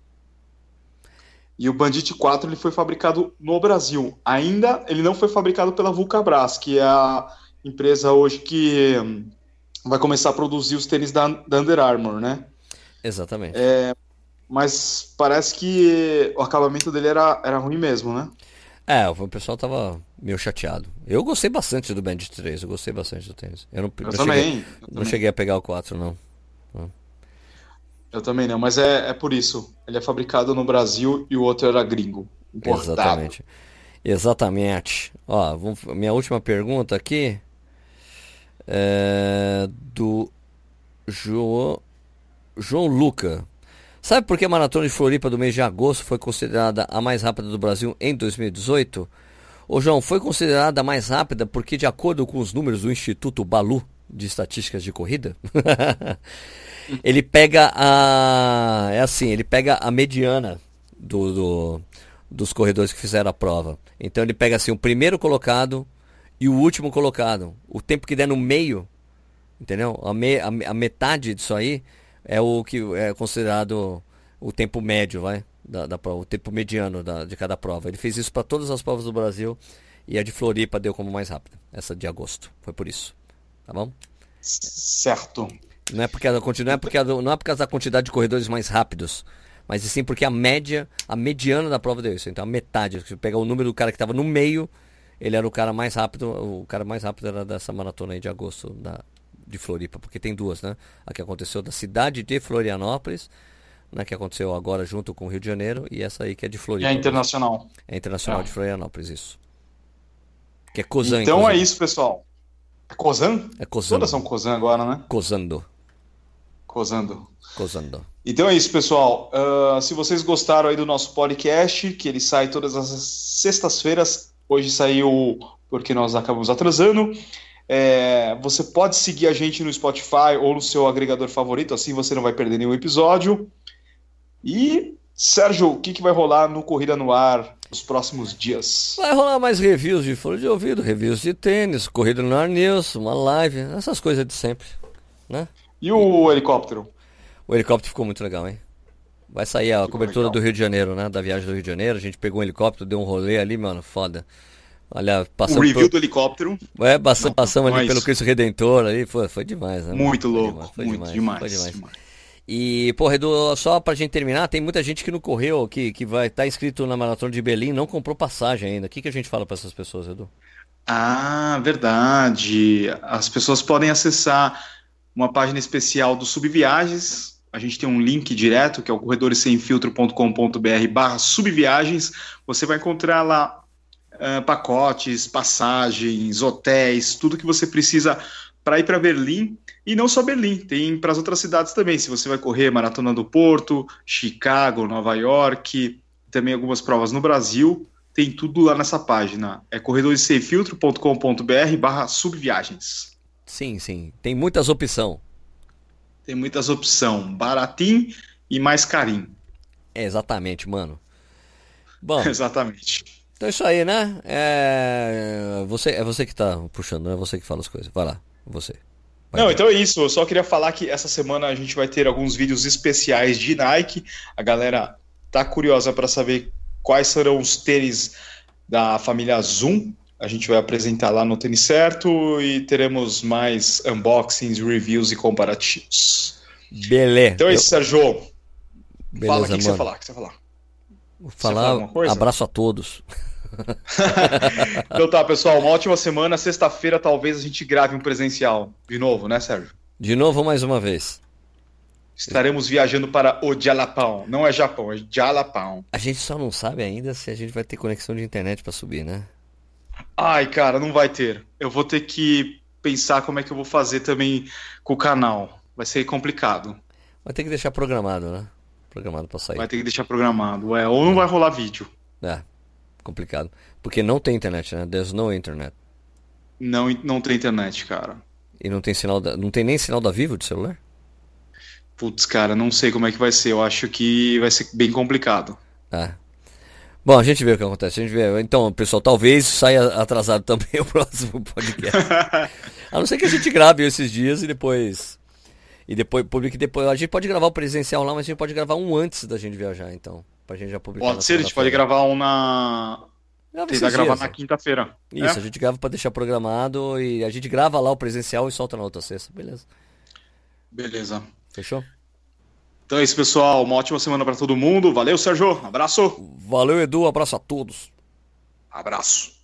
E o Bandit 4 ele foi fabricado no Brasil. Ainda ele não foi fabricado pela Vulcabras, que é a empresa hoje que hum, vai começar a produzir os tênis da, da Under Armour, né? Exatamente. É, mas parece que o acabamento dele era, era ruim mesmo, né? É, o pessoal tava meio chateado. Eu gostei bastante do Bandit 3, eu gostei bastante do tênis. Eu não, eu não também, cheguei, eu não também. cheguei a pegar o 4, não. Eu também não, mas é, é por isso. Ele é fabricado no Brasil e o outro era gringo. Importado. Exatamente. Exatamente. Ó, vamos, minha última pergunta aqui é do João, João Luca. Sabe por que a Maratona de Floripa do mês de agosto foi considerada a mais rápida do Brasil em 2018? Ô João, foi considerada a mais rápida porque, de acordo com os números do Instituto Balu de Estatísticas de Corrida, ele pega a. É assim, ele pega a mediana do, do, dos corredores que fizeram a prova. Então ele pega assim o primeiro colocado e o último colocado. O tempo que der no meio, entendeu? A, me, a, a metade disso aí é o que é considerado o tempo médio, vai, da, da prova, o tempo mediano da, de cada prova. Ele fez isso para todas as provas do Brasil e a de Floripa deu como mais rápida, essa de agosto. Foi por isso, tá bom? Certo. Não é porque não é porque não é por causa da quantidade de corredores mais rápidos, mas sim porque a média, a mediana da prova deu isso. Então a metade, se você pegar o número do cara que estava no meio, ele era o cara mais rápido, o cara mais rápido era dessa maratona aí de agosto da de Floripa, porque tem duas, né? A que aconteceu da cidade de Florianópolis, né, que aconteceu agora junto com o Rio de Janeiro, e essa aí que é de Floripa. é internacional. É internacional é. de Florianópolis, isso. Que é Cozan. Então é isso, pessoal. É Cozan? É Cozan. Todas são Cozan agora, né? Cozando. Cozando. Cozando. Então é isso, pessoal. Uh, se vocês gostaram aí do nosso podcast, que ele sai todas as sextas-feiras, hoje saiu porque nós acabamos atrasando. É, você pode seguir a gente no Spotify ou no seu agregador favorito, assim você não vai perder nenhum episódio. E, Sérgio, o que, que vai rolar no Corrida no Ar nos próximos dias? Vai rolar mais reviews de fone de ouvido, reviews de tênis, Corrida no Ar News, uma live, essas coisas de sempre, né? E o helicóptero? O helicóptero ficou muito legal, hein? Vai sair a ficou cobertura legal. do Rio de Janeiro, né? Da viagem do Rio de Janeiro. A gente pegou um helicóptero, deu um rolê ali, mano, foda. Olha, passamos. O review por... do helicóptero. É, passamos, passamos ali pelo Cristo Redentor ali, foi, foi demais, né? Muito louco, foi demais, muito demais, Foi demais. demais. E, porra, Edu, só pra gente terminar, tem muita gente que não correu, que, que vai estar tá inscrito na Maratona de Berlim, não comprou passagem ainda. O que, que a gente fala para essas pessoas, Edu? Ah, verdade. As pessoas podem acessar uma página especial do Subviagens. A gente tem um link direto, que é o corredoressemfiltro.com.br barra subviagens. Você vai encontrar lá uh, pacotes, passagens, hotéis, tudo que você precisa para ir para Berlim e não só Berlim, tem para as outras cidades também. Se você vai correr Maratona do Porto, Chicago, Nova York, também algumas provas no Brasil, tem tudo lá nessa página. É corredoressemfiltro.com.br barra subviagens. Sim, sim. Tem muitas opções. Tem muitas opções. Baratinho e mais carinho. É, exatamente, mano. Bom. exatamente. Então é isso aí, né? É você, é você que tá puxando, não é você que fala as coisas. Vai lá, você. Vai Não, então é isso. Eu só queria falar que essa semana a gente vai ter alguns vídeos especiais de Nike. A galera tá curiosa para saber quais serão os tênis da família Zoom. A gente vai apresentar lá no Tênis Certo e teremos mais unboxings, reviews e comparativos. Beleza. Então é isso, Sérgio. Beleza, Fala o que, que você falar. Que você vai falar? Vou falar abraço a todos. então tá, pessoal, uma ótima semana. Sexta-feira talvez a gente grave um presencial. De novo, né, Sérgio? De novo mais uma vez. Estaremos viajando para o Jalapão. Não é Japão, é Jalapão. A gente só não sabe ainda se a gente vai ter conexão de internet para subir, né? Ai, cara, não vai ter. Eu vou ter que pensar como é que eu vou fazer também com o canal. Vai ser complicado. Vai ter que deixar programado, né? Programado para sair. Vai ter que deixar programado, é. Ou não vai rolar vídeo. É complicado. Porque não tem internet, né? There's no internet. Não, não tem internet, cara. E não tem sinal da, não tem nem sinal da Vivo de celular? Putz, cara, não sei como é que vai ser. Eu acho que vai ser bem complicado. É. Bom, a gente vê o que acontece. A gente vê. Então, pessoal, talvez saia atrasado também o próximo podcast. a não ser que a gente grave esses dias e depois. E depois publique depois. A gente pode gravar o presencial lá, mas a gente pode gravar um antes da gente viajar, então. Pra gente já publicar. Pode ser, a gente pode gravar um na. Tentar gravar dias, na quinta-feira. Isso, é? a gente grava pra deixar programado e a gente grava lá o presencial e solta na outra sexta, beleza? Beleza. Fechou? Então é isso, pessoal. Uma ótima semana para todo mundo. Valeu, Sérgio. Abraço. Valeu, Edu. Abraço a todos. Abraço.